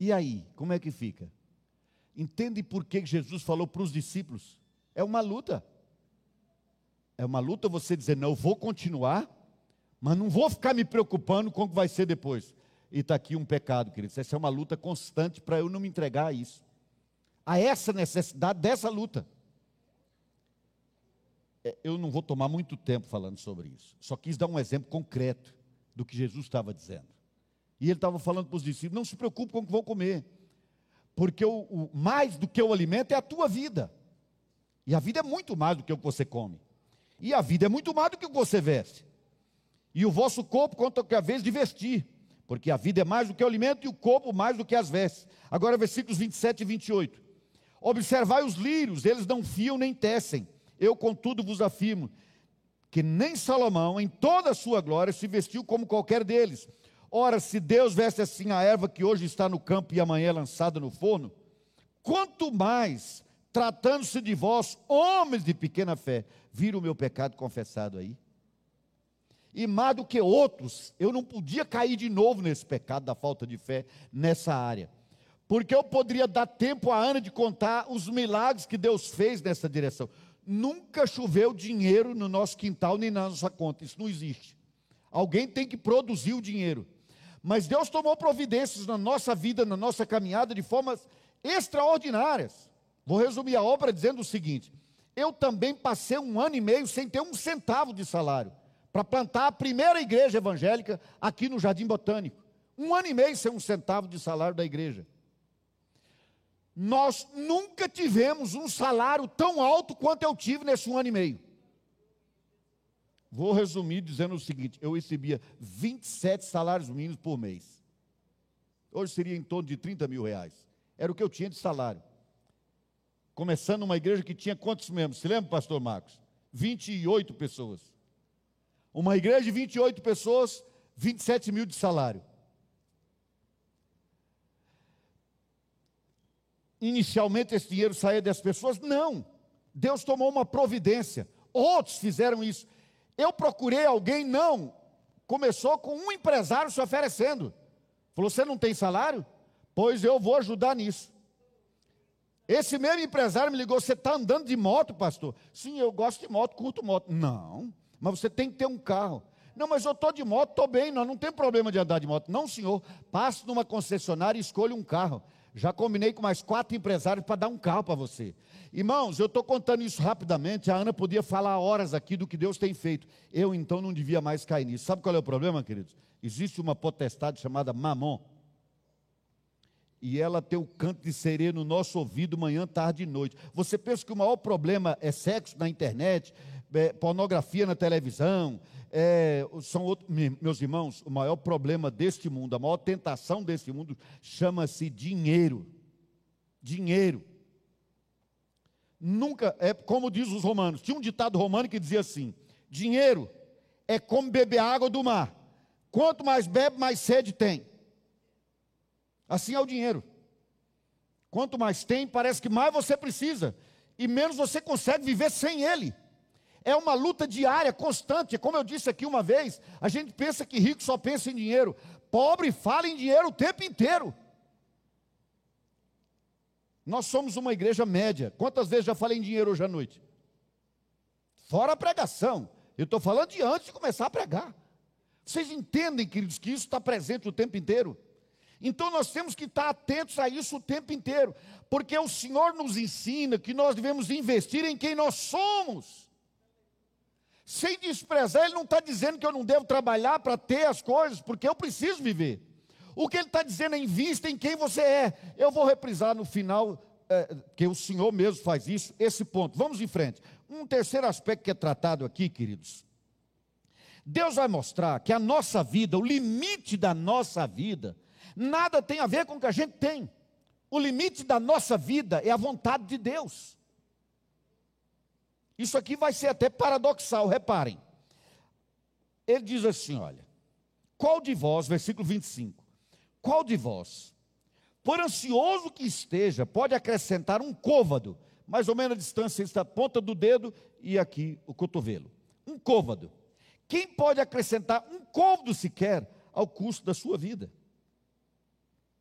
[SPEAKER 1] E aí, como é que fica? Entende por que Jesus falou para os discípulos? É uma luta. É uma luta você dizer, não, eu vou continuar, mas não vou ficar me preocupando com o que vai ser depois. E está aqui um pecado, queridos. Essa é uma luta constante para eu não me entregar a isso. A essa necessidade dessa luta. É, eu não vou tomar muito tempo falando sobre isso. Só quis dar um exemplo concreto do que Jesus estava dizendo. E ele estava falando para os discípulos: não se preocupe com o que vão comer, porque o, o, mais do que o alimento é a tua vida. E a vida é muito mais do que o que você come. E a vida é muito mais do que o que você veste. E o vosso corpo conta que a vez de vestir, porque a vida é mais do que o alimento e o corpo mais do que as vestes. Agora, versículos 27 e 28. Observai os lírios, eles não fiam nem tecem. Eu, contudo, vos afirmo que nem Salomão, em toda a sua glória, se vestiu como qualquer deles. Ora, se Deus veste assim a erva que hoje está no campo e amanhã é lançada no forno, quanto mais, tratando-se de vós, homens de pequena fé, vira o meu pecado confessado aí? E mais do que outros, eu não podia cair de novo nesse pecado da falta de fé nessa área. Porque eu poderia dar tempo a Ana de contar os milagres que Deus fez nessa direção. Nunca choveu dinheiro no nosso quintal nem na nossa conta, isso não existe. Alguém tem que produzir o dinheiro. Mas Deus tomou providências na nossa vida, na nossa caminhada, de formas extraordinárias. Vou resumir a obra dizendo o seguinte: eu também passei um ano e meio sem ter um centavo de salário, para plantar a primeira igreja evangélica aqui no Jardim Botânico. Um ano e meio sem um centavo de salário da igreja. Nós nunca tivemos um salário tão alto quanto eu tive nesse um ano e meio. Vou resumir dizendo o seguinte: eu recebia 27 salários mínimos por mês. Hoje seria em torno de 30 mil reais. Era o que eu tinha de salário. Começando uma igreja que tinha quantos membros? Se lembra, pastor Marcos? 28 pessoas. Uma igreja de 28 pessoas, 27 mil de salário. Inicialmente esse dinheiro saía das pessoas? Não. Deus tomou uma providência. Outros fizeram isso. Eu procurei alguém, não. Começou com um empresário se oferecendo. Falou: Você não tem salário? Pois eu vou ajudar nisso. Esse mesmo empresário me ligou: Você está andando de moto, pastor? Sim, eu gosto de moto, curto moto. Não, mas você tem que ter um carro. Não, mas eu estou de moto, estou bem, nós não tem problema de andar de moto. Não, senhor, passe numa concessionária e escolha um carro. Já combinei com mais quatro empresários para dar um carro para você. Irmãos, eu estou contando isso rapidamente. A Ana podia falar horas aqui do que Deus tem feito. Eu então não devia mais cair nisso. Sabe qual é o problema, queridos? Existe uma potestade chamada Mamon. E ela tem o canto de sereia no nosso ouvido manhã, tarde e noite. Você pensa que o maior problema é sexo na internet, é pornografia na televisão, é, são outros, meus irmãos, o maior problema deste mundo, a maior tentação deste mundo chama-se dinheiro. Dinheiro. Nunca, é como diz os romanos, tinha um ditado romano que dizia assim: dinheiro é como beber água do mar. Quanto mais bebe, mais sede tem. Assim é o dinheiro. Quanto mais tem, parece que mais você precisa, e menos você consegue viver sem ele. É uma luta diária, constante. Como eu disse aqui uma vez, a gente pensa que rico só pensa em dinheiro. Pobre fala em dinheiro o tempo inteiro. Nós somos uma igreja média. Quantas vezes já falei em dinheiro hoje à noite? Fora a pregação. Eu estou falando de antes de começar a pregar. Vocês entendem, queridos, que isso está presente o tempo inteiro? Então nós temos que estar atentos a isso o tempo inteiro, porque o Senhor nos ensina que nós devemos investir em quem nós somos sem desprezar, ele não está dizendo que eu não devo trabalhar para ter as coisas, porque eu preciso viver. O que ele está dizendo é invista em quem você é. Eu vou reprisar no final, é, que o Senhor mesmo faz isso, esse ponto. Vamos em frente. Um terceiro aspecto que é tratado aqui, queridos. Deus vai mostrar que a nossa vida, o limite da nossa vida, nada tem a ver com o que a gente tem. O limite da nossa vida é a vontade de Deus. Isso aqui vai ser até paradoxal, reparem. Ele diz assim: olha, qual de vós, versículo 25, qual de vós, por ansioso que esteja, pode acrescentar um côvado, mais ou menos a distância entre a ponta do dedo e aqui o cotovelo. Um côvado. Quem pode acrescentar um côvado sequer ao custo da sua vida?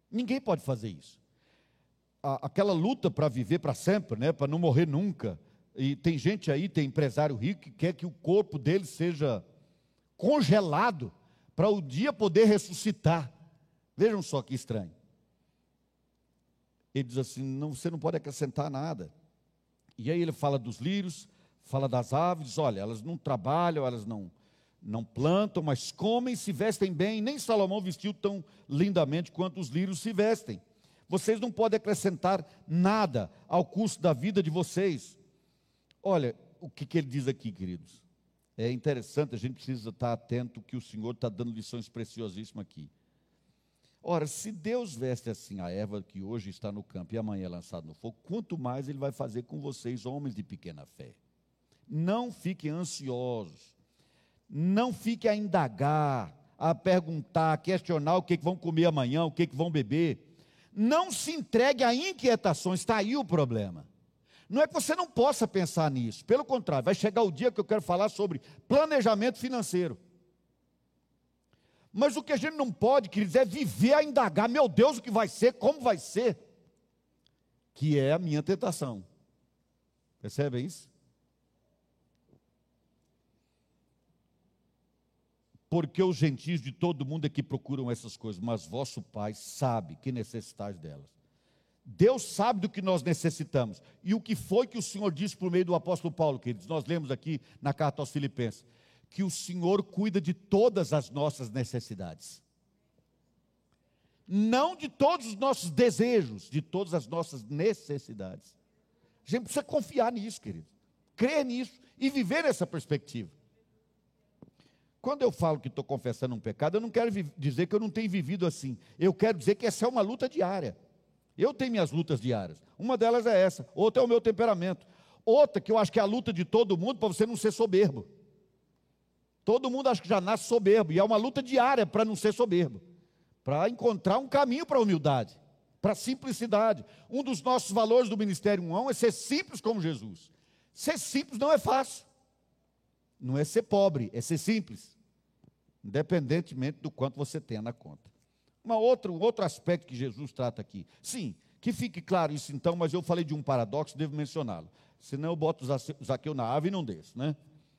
[SPEAKER 1] Ninguém pode fazer isso. Aquela luta para viver para sempre, né, para não morrer nunca, e tem gente aí, tem empresário rico que quer que o corpo dele seja congelado para o dia poder ressuscitar. Vejam só que estranho. Ele diz assim: não, você não pode acrescentar nada. E aí ele fala dos lírios, fala das aves, olha, elas não trabalham, elas não, não plantam, mas comem, se vestem bem. Nem Salomão vestiu tão lindamente quanto os lírios se vestem. Vocês não podem acrescentar nada ao custo da vida de vocês. Olha o que, que ele diz aqui, queridos. É interessante, a gente precisa estar atento que o Senhor está dando lições preciosíssimas aqui. Ora, se Deus veste assim a erva que hoje está no campo e amanhã é lançada no fogo, quanto mais Ele vai fazer com vocês, homens de pequena fé. Não fiquem ansiosos, não fiquem a indagar, a perguntar, a questionar o que, que vão comer amanhã, o que, que vão beber. Não se entregue a inquietações, está aí o problema. Não é que você não possa pensar nisso, pelo contrário, vai chegar o dia que eu quero falar sobre planejamento financeiro. Mas o que a gente não pode, queridos, é viver a indagar, meu Deus, o que vai ser, como vai ser, que é a minha tentação. Percebem isso? Porque os gentios de todo mundo é que procuram essas coisas, mas vosso Pai sabe que necessitais delas. Deus sabe do que nós necessitamos. E o que foi que o Senhor disse por meio do apóstolo Paulo, queridos? Nós lemos aqui na carta aos Filipenses que o Senhor cuida de todas as nossas necessidades. Não de todos os nossos desejos, de todas as nossas necessidades. A gente precisa confiar nisso, querido. Crer nisso e viver nessa perspectiva. Quando eu falo que estou confessando um pecado, eu não quero dizer que eu não tenho vivido assim. Eu quero dizer que essa é uma luta diária. Eu tenho minhas lutas diárias. Uma delas é essa, outra é o meu temperamento. Outra que eu acho que é a luta de todo mundo para você não ser soberbo. Todo mundo acha que já nasce soberbo, e é uma luta diária para não ser soberbo, para encontrar um caminho para a humildade, para a simplicidade. Um dos nossos valores do Ministério União é ser simples como Jesus. Ser simples não é fácil, não é ser pobre, é ser simples, independentemente do quanto você tenha na conta. Uma outra, um outro aspecto que Jesus trata aqui. Sim, que fique claro isso então, mas eu falei de um paradoxo, devo mencioná-lo. Senão eu boto Zaqueu na ave e não desço, né?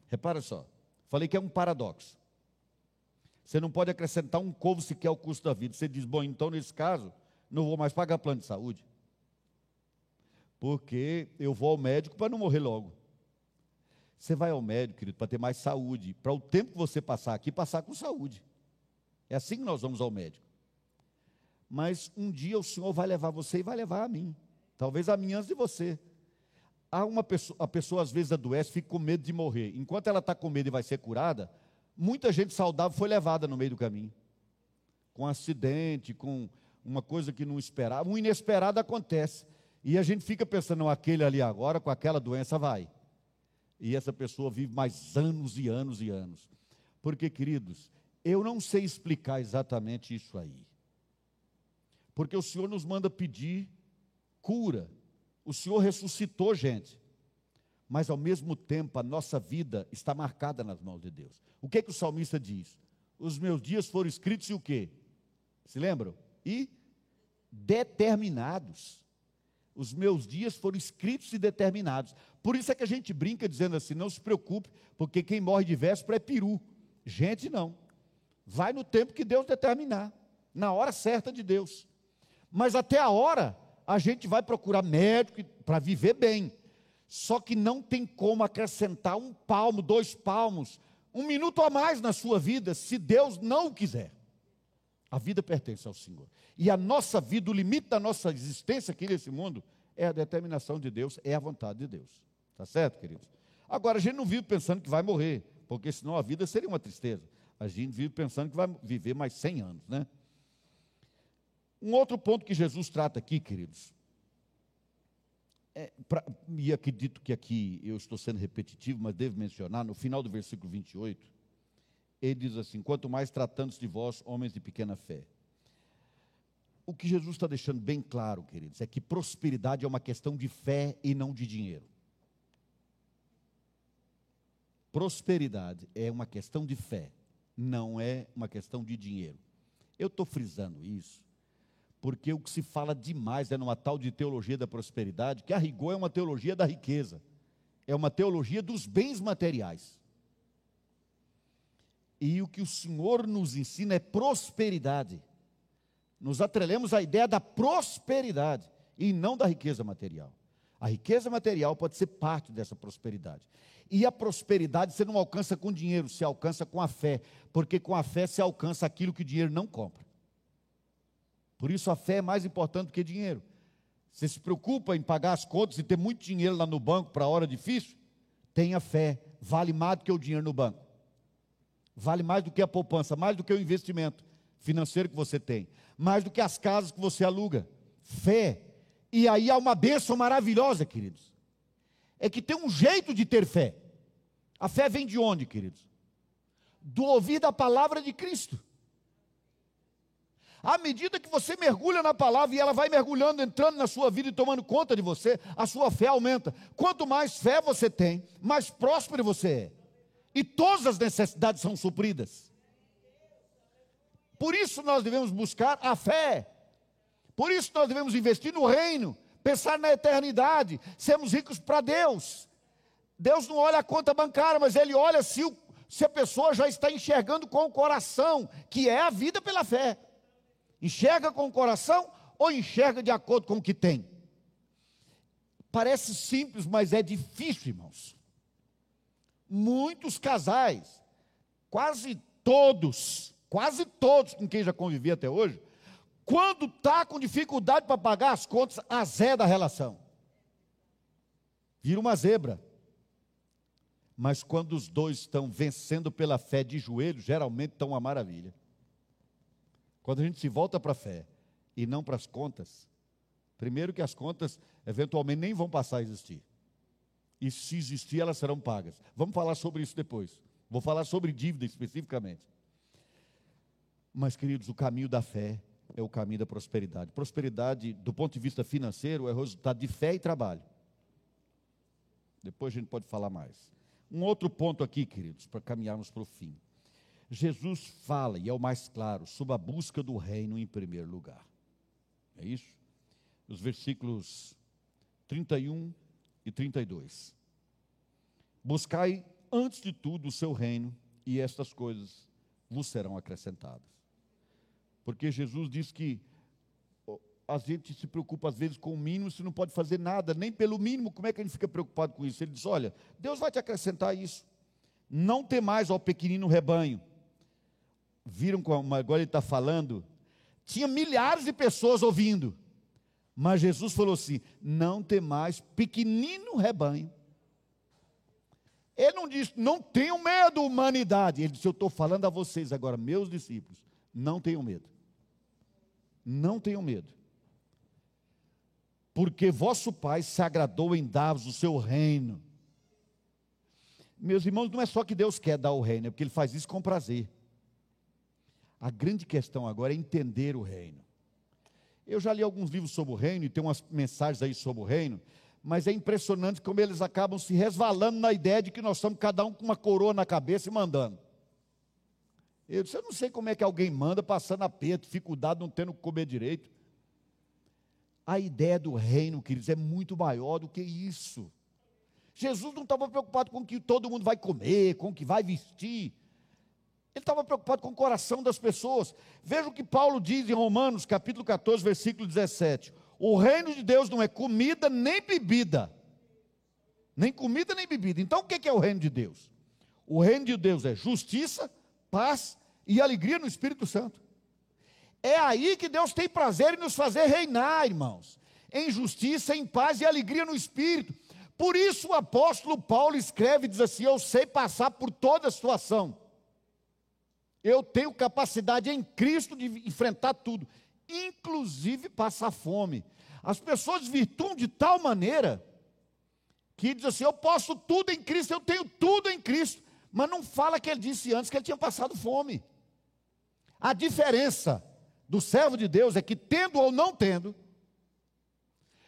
[SPEAKER 1] Repara só. Falei que é um paradoxo. Você não pode acrescentar um covo sequer ao custo da vida. Você diz, bom, então nesse caso, não vou mais pagar plano de saúde. Porque eu vou ao médico para não morrer logo. Você vai ao médico, querido, para ter mais saúde. Para o tempo que você passar aqui, passar com saúde. É assim que nós vamos ao médico. Mas um dia o Senhor vai levar você e vai levar a mim. Talvez a mim antes de você há uma pessoa, a pessoa às vezes adoece, fica com medo de morrer. Enquanto ela está com medo e vai ser curada, muita gente saudável foi levada no meio do caminho. Com um acidente, com uma coisa que não esperava, um inesperado acontece. E a gente fica pensando, aquele ali agora, com aquela doença vai. E essa pessoa vive mais anos e anos e anos. Porque, queridos, eu não sei explicar exatamente isso aí. Porque o Senhor nos manda pedir cura, o Senhor ressuscitou gente. Mas ao mesmo tempo a nossa vida está marcada nas mãos de Deus. O que é que o salmista diz? Os meus dias foram escritos e o quê? Se lembram? E determinados. Os meus dias foram escritos e determinados. Por isso é que a gente brinca dizendo assim: não se preocupe, porque quem morre de véspera é peru. Gente, não. Vai no tempo que Deus determinar, na hora certa de Deus. Mas até a hora, a gente vai procurar médico para viver bem. Só que não tem como acrescentar um palmo, dois palmos, um minuto a mais na sua vida, se Deus não quiser. A vida pertence ao Senhor. E a nossa vida, o limite da nossa existência aqui nesse mundo, é a determinação de Deus, é a vontade de Deus. Tá certo, queridos? Agora, a gente não vive pensando que vai morrer, porque senão a vida seria uma tristeza. A gente vive pensando que vai viver mais 100 anos, né? Um outro ponto que Jesus trata aqui, queridos, é, pra, e acredito que aqui eu estou sendo repetitivo, mas devo mencionar, no final do versículo 28, ele diz assim: Quanto mais tratando-se de vós, homens de pequena fé. O que Jesus está deixando bem claro, queridos, é que prosperidade é uma questão de fé e não de dinheiro. Prosperidade é uma questão de fé, não é uma questão de dinheiro. Eu estou frisando isso, porque o que se fala demais é numa tal de teologia da prosperidade, que a rigor é uma teologia da riqueza, é uma teologia dos bens materiais. E o que o Senhor nos ensina é prosperidade. Nos atrelemos à ideia da prosperidade e não da riqueza material. A riqueza material pode ser parte dessa prosperidade. E a prosperidade você não alcança com dinheiro, se alcança com a fé, porque com a fé se alcança aquilo que o dinheiro não compra. Por isso a fé é mais importante do que dinheiro. Você se preocupa em pagar as contas e ter muito dinheiro lá no banco para a hora difícil? Tenha fé, vale mais do que o dinheiro no banco. Vale mais do que a poupança, mais do que o investimento financeiro que você tem, mais do que as casas que você aluga. Fé. E aí há uma bênção maravilhosa, queridos é que tem um jeito de ter fé. A fé vem de onde, queridos? Do ouvir da palavra de Cristo. À medida que você mergulha na palavra e ela vai mergulhando, entrando na sua vida e tomando conta de você, a sua fé aumenta. Quanto mais fé você tem, mais próspero você é. E todas as necessidades são supridas. Por isso nós devemos buscar a fé. Por isso nós devemos investir no reino pensar na eternidade, sermos ricos para Deus. Deus não olha a conta bancária, mas Ele olha se, o, se a pessoa já está enxergando com o coração, que é a vida pela fé. Enxerga com o coração ou enxerga de acordo com o que tem? Parece simples, mas é difícil, irmãos. Muitos casais, quase todos, quase todos com quem já convivi até hoje, quando está com dificuldade para pagar as contas, azeda a relação. Vira uma zebra. Mas quando os dois estão vencendo pela fé de joelhos, geralmente estão uma maravilha. Quando a gente se volta para a fé e não para as contas, primeiro que as contas eventualmente nem vão passar a existir. E se existir, elas serão pagas. Vamos falar sobre isso depois. Vou falar sobre dívida especificamente. Mas, queridos, o caminho da fé é o caminho da prosperidade. Prosperidade, do ponto de vista financeiro, é resultado de fé e trabalho. Depois a gente pode falar mais. Um outro ponto aqui, queridos, para caminharmos para o fim. Jesus fala, e é o mais claro, sobre a busca do reino em primeiro lugar. É isso? Os versículos 31 e 32. Buscai antes de tudo o seu reino, e estas coisas vos serão acrescentadas. Porque Jesus diz que a gente se preocupa às vezes com o mínimo, se não pode fazer nada, nem pelo mínimo, como é que a gente fica preocupado com isso? Ele diz: olha, Deus vai te acrescentar isso. Não tem mais ao pequenino rebanho. Viram como agora ele está falando? Tinha milhares de pessoas ouvindo. Mas Jesus falou assim: não tem mais pequenino rebanho. Ele não disse, não tenham medo, humanidade. Ele disse, eu estou falando a vocês agora, meus discípulos, não tenham medo. Não tenham medo. Porque vosso Pai se agradou em dar-vos o seu reino. Meus irmãos, não é só que Deus quer dar o reino, é porque Ele faz isso com prazer. A grande questão agora é entender o reino. Eu já li alguns livros sobre o reino e tem umas mensagens aí sobre o reino, mas é impressionante como eles acabam se resvalando na ideia de que nós estamos cada um com uma coroa na cabeça e mandando. Eu disse, eu não sei como é que alguém manda passando aperto, dificuldade, não tendo que comer direito. A ideia do reino, queridos, é muito maior do que isso. Jesus não estava preocupado com o que todo mundo vai comer, com o que vai vestir. Ele estava preocupado com o coração das pessoas. Veja o que Paulo diz em Romanos, capítulo 14, versículo 17. O reino de Deus não é comida nem bebida. Nem comida nem bebida. Então o que é o reino de Deus? O reino de Deus é justiça, paz e alegria no Espírito Santo. É aí que Deus tem prazer em nos fazer reinar, irmãos, em justiça, em paz e alegria no Espírito. Por isso o apóstolo Paulo escreve e diz assim: Eu sei passar por toda a situação. Eu tenho capacidade em Cristo de enfrentar tudo, inclusive passar fome. As pessoas virtuam de tal maneira que diz assim: Eu posso tudo em Cristo, eu tenho tudo em Cristo. Mas não fala que ele disse antes que ele tinha passado fome. A diferença do servo de Deus é que, tendo ou não tendo,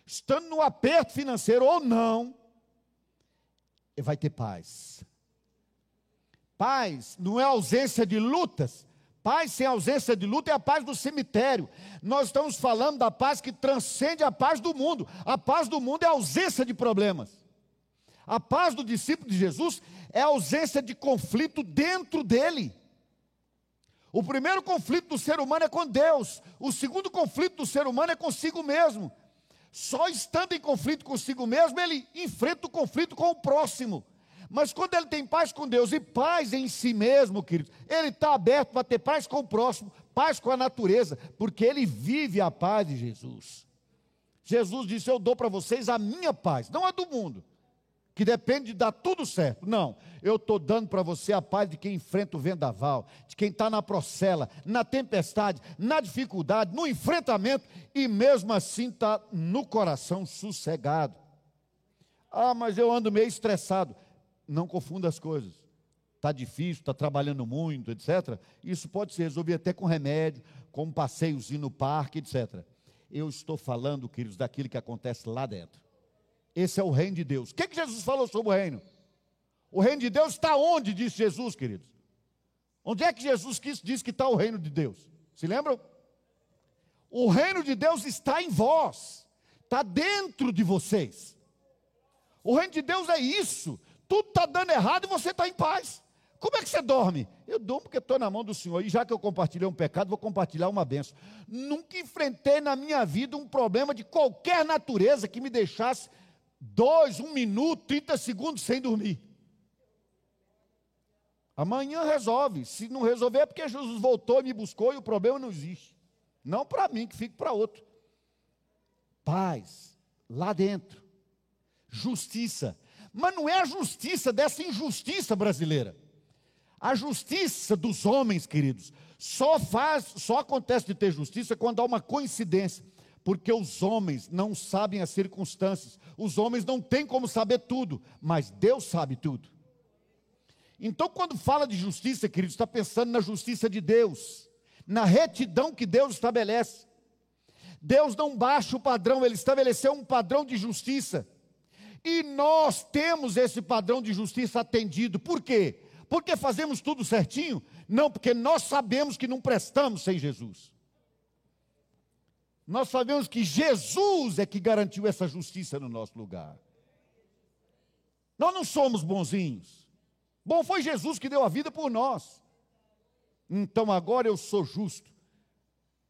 [SPEAKER 1] estando no aperto financeiro ou não, ele vai ter paz. Paz não é ausência de lutas. Paz sem ausência de luta é a paz do cemitério. Nós estamos falando da paz que transcende a paz do mundo. A paz do mundo é a ausência de problemas. A paz do discípulo de Jesus é a ausência de conflito dentro dele. O primeiro conflito do ser humano é com Deus, o segundo conflito do ser humano é consigo mesmo. Só estando em conflito consigo mesmo, ele enfrenta o conflito com o próximo. Mas quando ele tem paz com Deus e paz em si mesmo, querido, ele está aberto para ter paz com o próximo, paz com a natureza, porque ele vive a paz de Jesus. Jesus disse: Eu dou para vocês a minha paz, não a do mundo, que depende de dar tudo certo. Não, eu estou dando para você a paz de quem enfrenta o vendaval, de quem está na procela, na tempestade, na dificuldade, no enfrentamento e mesmo assim está no coração sossegado. Ah, mas eu ando meio estressado não confunda as coisas. Está difícil, está trabalhando muito, etc. Isso pode se resolver até com remédio, com um passeiozinho no parque, etc. Eu estou falando, queridos, daquilo que acontece lá dentro. Esse é o reino de Deus. O que, que Jesus falou sobre o reino? O reino de Deus está onde, disse Jesus, queridos? Onde é que Jesus disse que está o reino de Deus? Se lembram? O reino de Deus está em vós, está dentro de vocês. O reino de Deus é isso tudo está dando errado e você está em paz. Como é que você dorme? Eu durmo porque estou na mão do Senhor. E já que eu compartilhei um pecado, vou compartilhar uma benção. Nunca enfrentei na minha vida um problema de qualquer natureza que me deixasse dois, um minuto, 30 segundos sem dormir. Amanhã resolve. Se não resolver, é porque Jesus voltou e me buscou e o problema não existe. Não para mim, que fique para outro. Paz, lá dentro. Justiça mas não é a justiça dessa injustiça brasileira. A justiça dos homens, queridos, só faz, só acontece de ter justiça quando há uma coincidência, porque os homens não sabem as circunstâncias. Os homens não têm como saber tudo, mas Deus sabe tudo. Então, quando fala de justiça, queridos, está pensando na justiça de Deus, na retidão que Deus estabelece. Deus não baixa o padrão, ele estabeleceu um padrão de justiça. E nós temos esse padrão de justiça atendido. Por quê? Porque fazemos tudo certinho? Não, porque nós sabemos que não prestamos sem Jesus. Nós sabemos que Jesus é que garantiu essa justiça no nosso lugar. Nós não somos bonzinhos. Bom foi Jesus que deu a vida por nós. Então agora eu sou justo.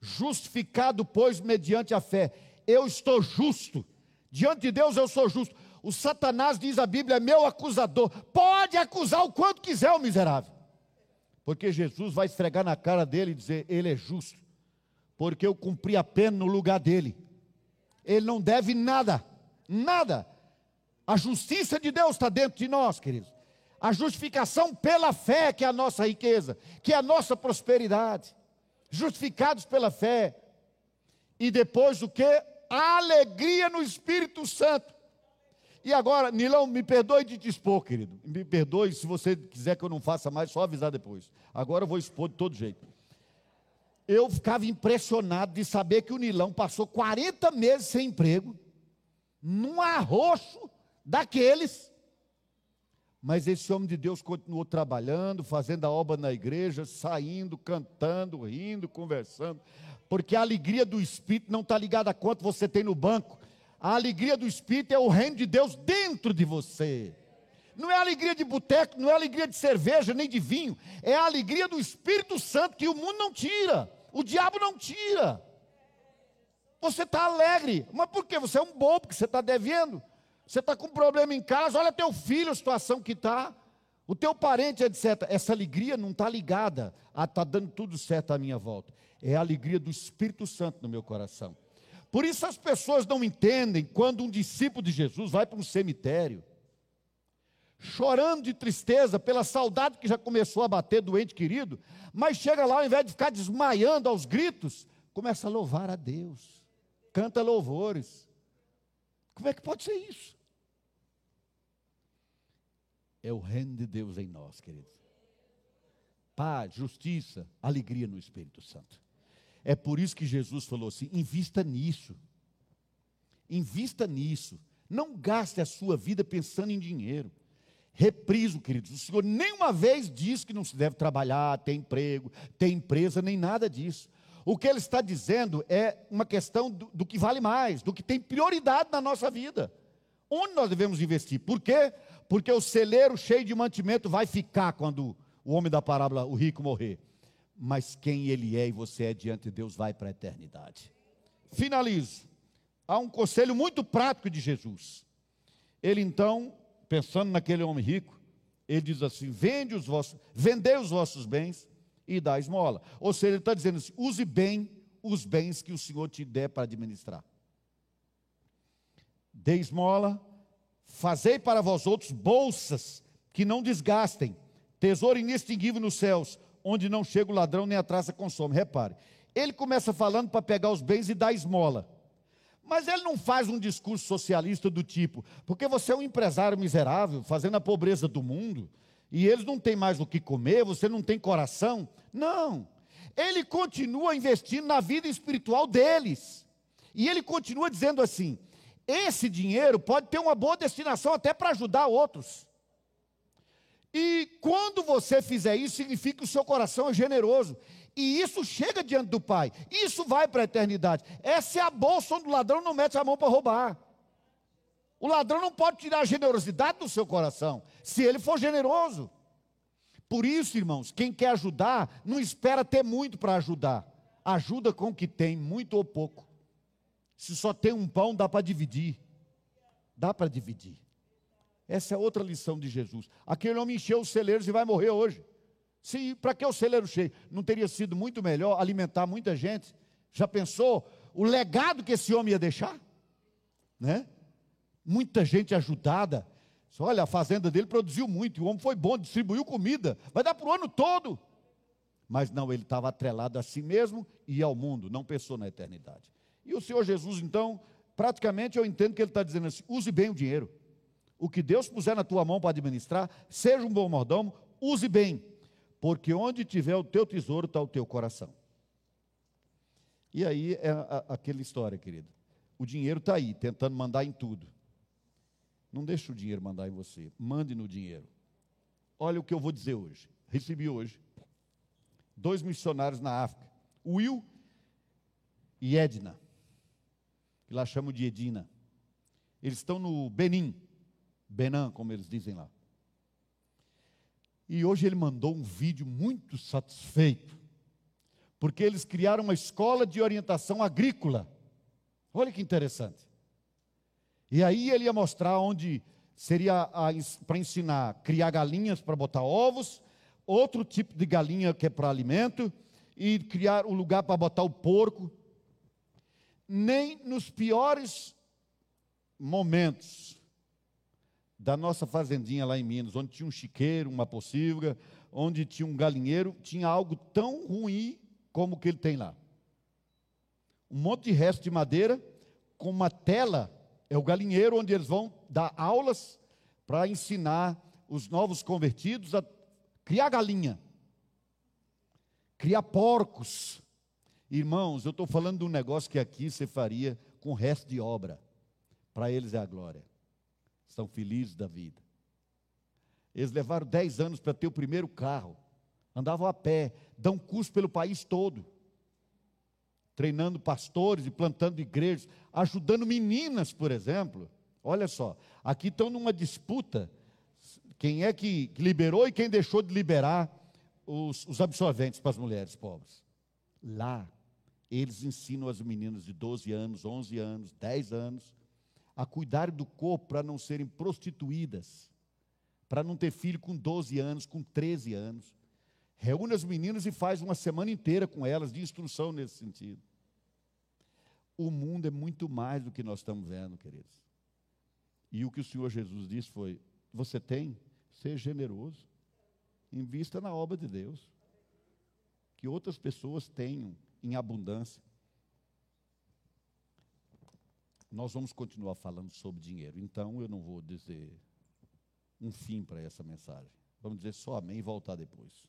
[SPEAKER 1] Justificado, pois, mediante a fé. Eu estou justo. Diante de Deus eu sou justo. O Satanás, diz a Bíblia, é meu acusador. Pode acusar o quanto quiser o miserável. Porque Jesus vai esfregar na cara dele e dizer: Ele é justo. Porque eu cumpri a pena no lugar dele. Ele não deve nada. Nada. A justiça de Deus está dentro de nós, queridos. A justificação pela fé, que é a nossa riqueza, que é a nossa prosperidade. Justificados pela fé. E depois o que? A alegria no Espírito Santo. E agora, Nilão, me perdoe de te expor, querido. Me perdoe se você quiser que eu não faça mais, só avisar depois. Agora eu vou expor de todo jeito. Eu ficava impressionado de saber que o Nilão passou 40 meses sem emprego, num arroxo daqueles. Mas esse homem de Deus continuou trabalhando, fazendo a obra na igreja, saindo, cantando, rindo, conversando, porque a alegria do Espírito não está ligada a quanto você tem no banco, a alegria do Espírito é o reino de Deus dentro de você. Não é alegria de boteco, não é alegria de cerveja, nem de vinho. É a alegria do Espírito Santo que o mundo não tira. O diabo não tira. Você está alegre. Mas por quê? Você é um bobo, porque você está devendo. Você está com um problema em casa, olha teu filho, a situação que está. O teu parente, etc. Essa alegria não está ligada a está dando tudo certo à minha volta. É a alegria do Espírito Santo no meu coração. Por isso as pessoas não entendem quando um discípulo de Jesus vai para um cemitério, chorando de tristeza pela saudade que já começou a bater do ente querido, mas chega lá, ao invés de ficar desmaiando aos gritos, começa a louvar a Deus, canta louvores. Como é que pode ser isso? É o reino de Deus em nós, queridos. Paz, justiça, alegria no Espírito Santo. É por isso que Jesus falou assim: invista nisso. Invista nisso. Não gaste a sua vida pensando em dinheiro. Repriso, queridos. O Senhor nenhuma vez disse que não se deve trabalhar, ter emprego, ter empresa, nem nada disso. O que ele está dizendo é uma questão do, do que vale mais, do que tem prioridade na nossa vida. Onde nós devemos investir? Por quê? Porque o celeiro cheio de mantimento vai ficar quando o homem da parábola, o rico, morrer mas quem ele é e você é diante de Deus vai para a eternidade. Finalizo. há um conselho muito prático de Jesus. Ele então, pensando naquele homem rico, ele diz assim: vende os vossos, vendei os vossos bens e dá esmola. Ou seja, ele está dizendo assim: use bem os bens que o Senhor te der para administrar. Dê esmola, fazei para vós outros bolsas que não desgastem, tesouro inextinguível nos céus, onde não chega o ladrão nem a traça consome. Repare, ele começa falando para pegar os bens e dar esmola. Mas ele não faz um discurso socialista do tipo, porque você é um empresário miserável, fazendo a pobreza do mundo, e eles não têm mais o que comer, você não tem coração. Não. Ele continua investindo na vida espiritual deles. E ele continua dizendo assim: esse dinheiro pode ter uma boa destinação até para ajudar outros. E quando você fizer isso, significa que o seu coração é generoso. E isso chega diante do Pai. Isso vai para a eternidade. Essa é a bolsa onde o ladrão não mete a mão para roubar. O ladrão não pode tirar a generosidade do seu coração, se ele for generoso. Por isso, irmãos, quem quer ajudar, não espera ter muito para ajudar. Ajuda com o que tem, muito ou pouco. Se só tem um pão, dá para dividir. Dá para dividir. Essa é outra lição de Jesus. Aquele homem encheu os celeiros e vai morrer hoje. Se para que o celeiro cheio? Não teria sido muito melhor alimentar muita gente? Já pensou o legado que esse homem ia deixar? Né? Muita gente ajudada. Olha, a fazenda dele produziu muito, o homem foi bom, distribuiu comida, vai dar para o ano todo. Mas não, ele estava atrelado a si mesmo e ao mundo, não pensou na eternidade. E o Senhor Jesus, então, praticamente eu entendo que ele está dizendo assim: use bem o dinheiro. O que Deus puser na tua mão para administrar, seja um bom mordomo, use bem porque onde tiver o teu tesouro está o teu coração. E aí é a, aquela história, querido. O dinheiro está aí, tentando mandar em tudo. Não deixe o dinheiro mandar em você, mande no dinheiro. Olha o que eu vou dizer hoje. Recebi hoje dois missionários na África, Will e Edna, que lá chamam de Edina. Eles estão no Benin, Benin, como eles dizem lá. E hoje ele mandou um vídeo muito satisfeito, porque eles criaram uma escola de orientação agrícola. Olha que interessante. E aí ele ia mostrar onde seria para ensinar criar galinhas para botar ovos, outro tipo de galinha que é para alimento, e criar um lugar para botar o porco. Nem nos piores momentos da nossa fazendinha lá em Minas, onde tinha um chiqueiro, uma pocilga, onde tinha um galinheiro, tinha algo tão ruim como o que ele tem lá. Um monte de resto de madeira, com uma tela, é o galinheiro onde eles vão dar aulas para ensinar os novos convertidos a criar galinha, criar porcos. Irmãos, eu estou falando de um negócio que aqui você faria com o resto de obra. Para eles é a glória estão felizes da vida. Eles levaram 10 anos para ter o primeiro carro, andavam a pé, dão curso pelo país todo, treinando pastores e plantando igrejas, ajudando meninas, por exemplo. Olha só, aqui estão numa disputa quem é que liberou e quem deixou de liberar os, os absorventes para as mulheres pobres. Lá, eles ensinam as meninas de 12 anos, 11 anos, 10 anos, a cuidar do corpo para não serem prostituídas, para não ter filho com 12 anos, com 13 anos. Reúne as meninas e faz uma semana inteira com elas de instrução nesse sentido. O mundo é muito mais do que nós estamos vendo, queridos. E o que o Senhor Jesus disse foi: você tem, seja generoso, invista na obra de Deus, que outras pessoas tenham em abundância nós vamos continuar falando sobre dinheiro. Então, eu não vou dizer um fim para essa mensagem. Vamos dizer só amém e voltar depois.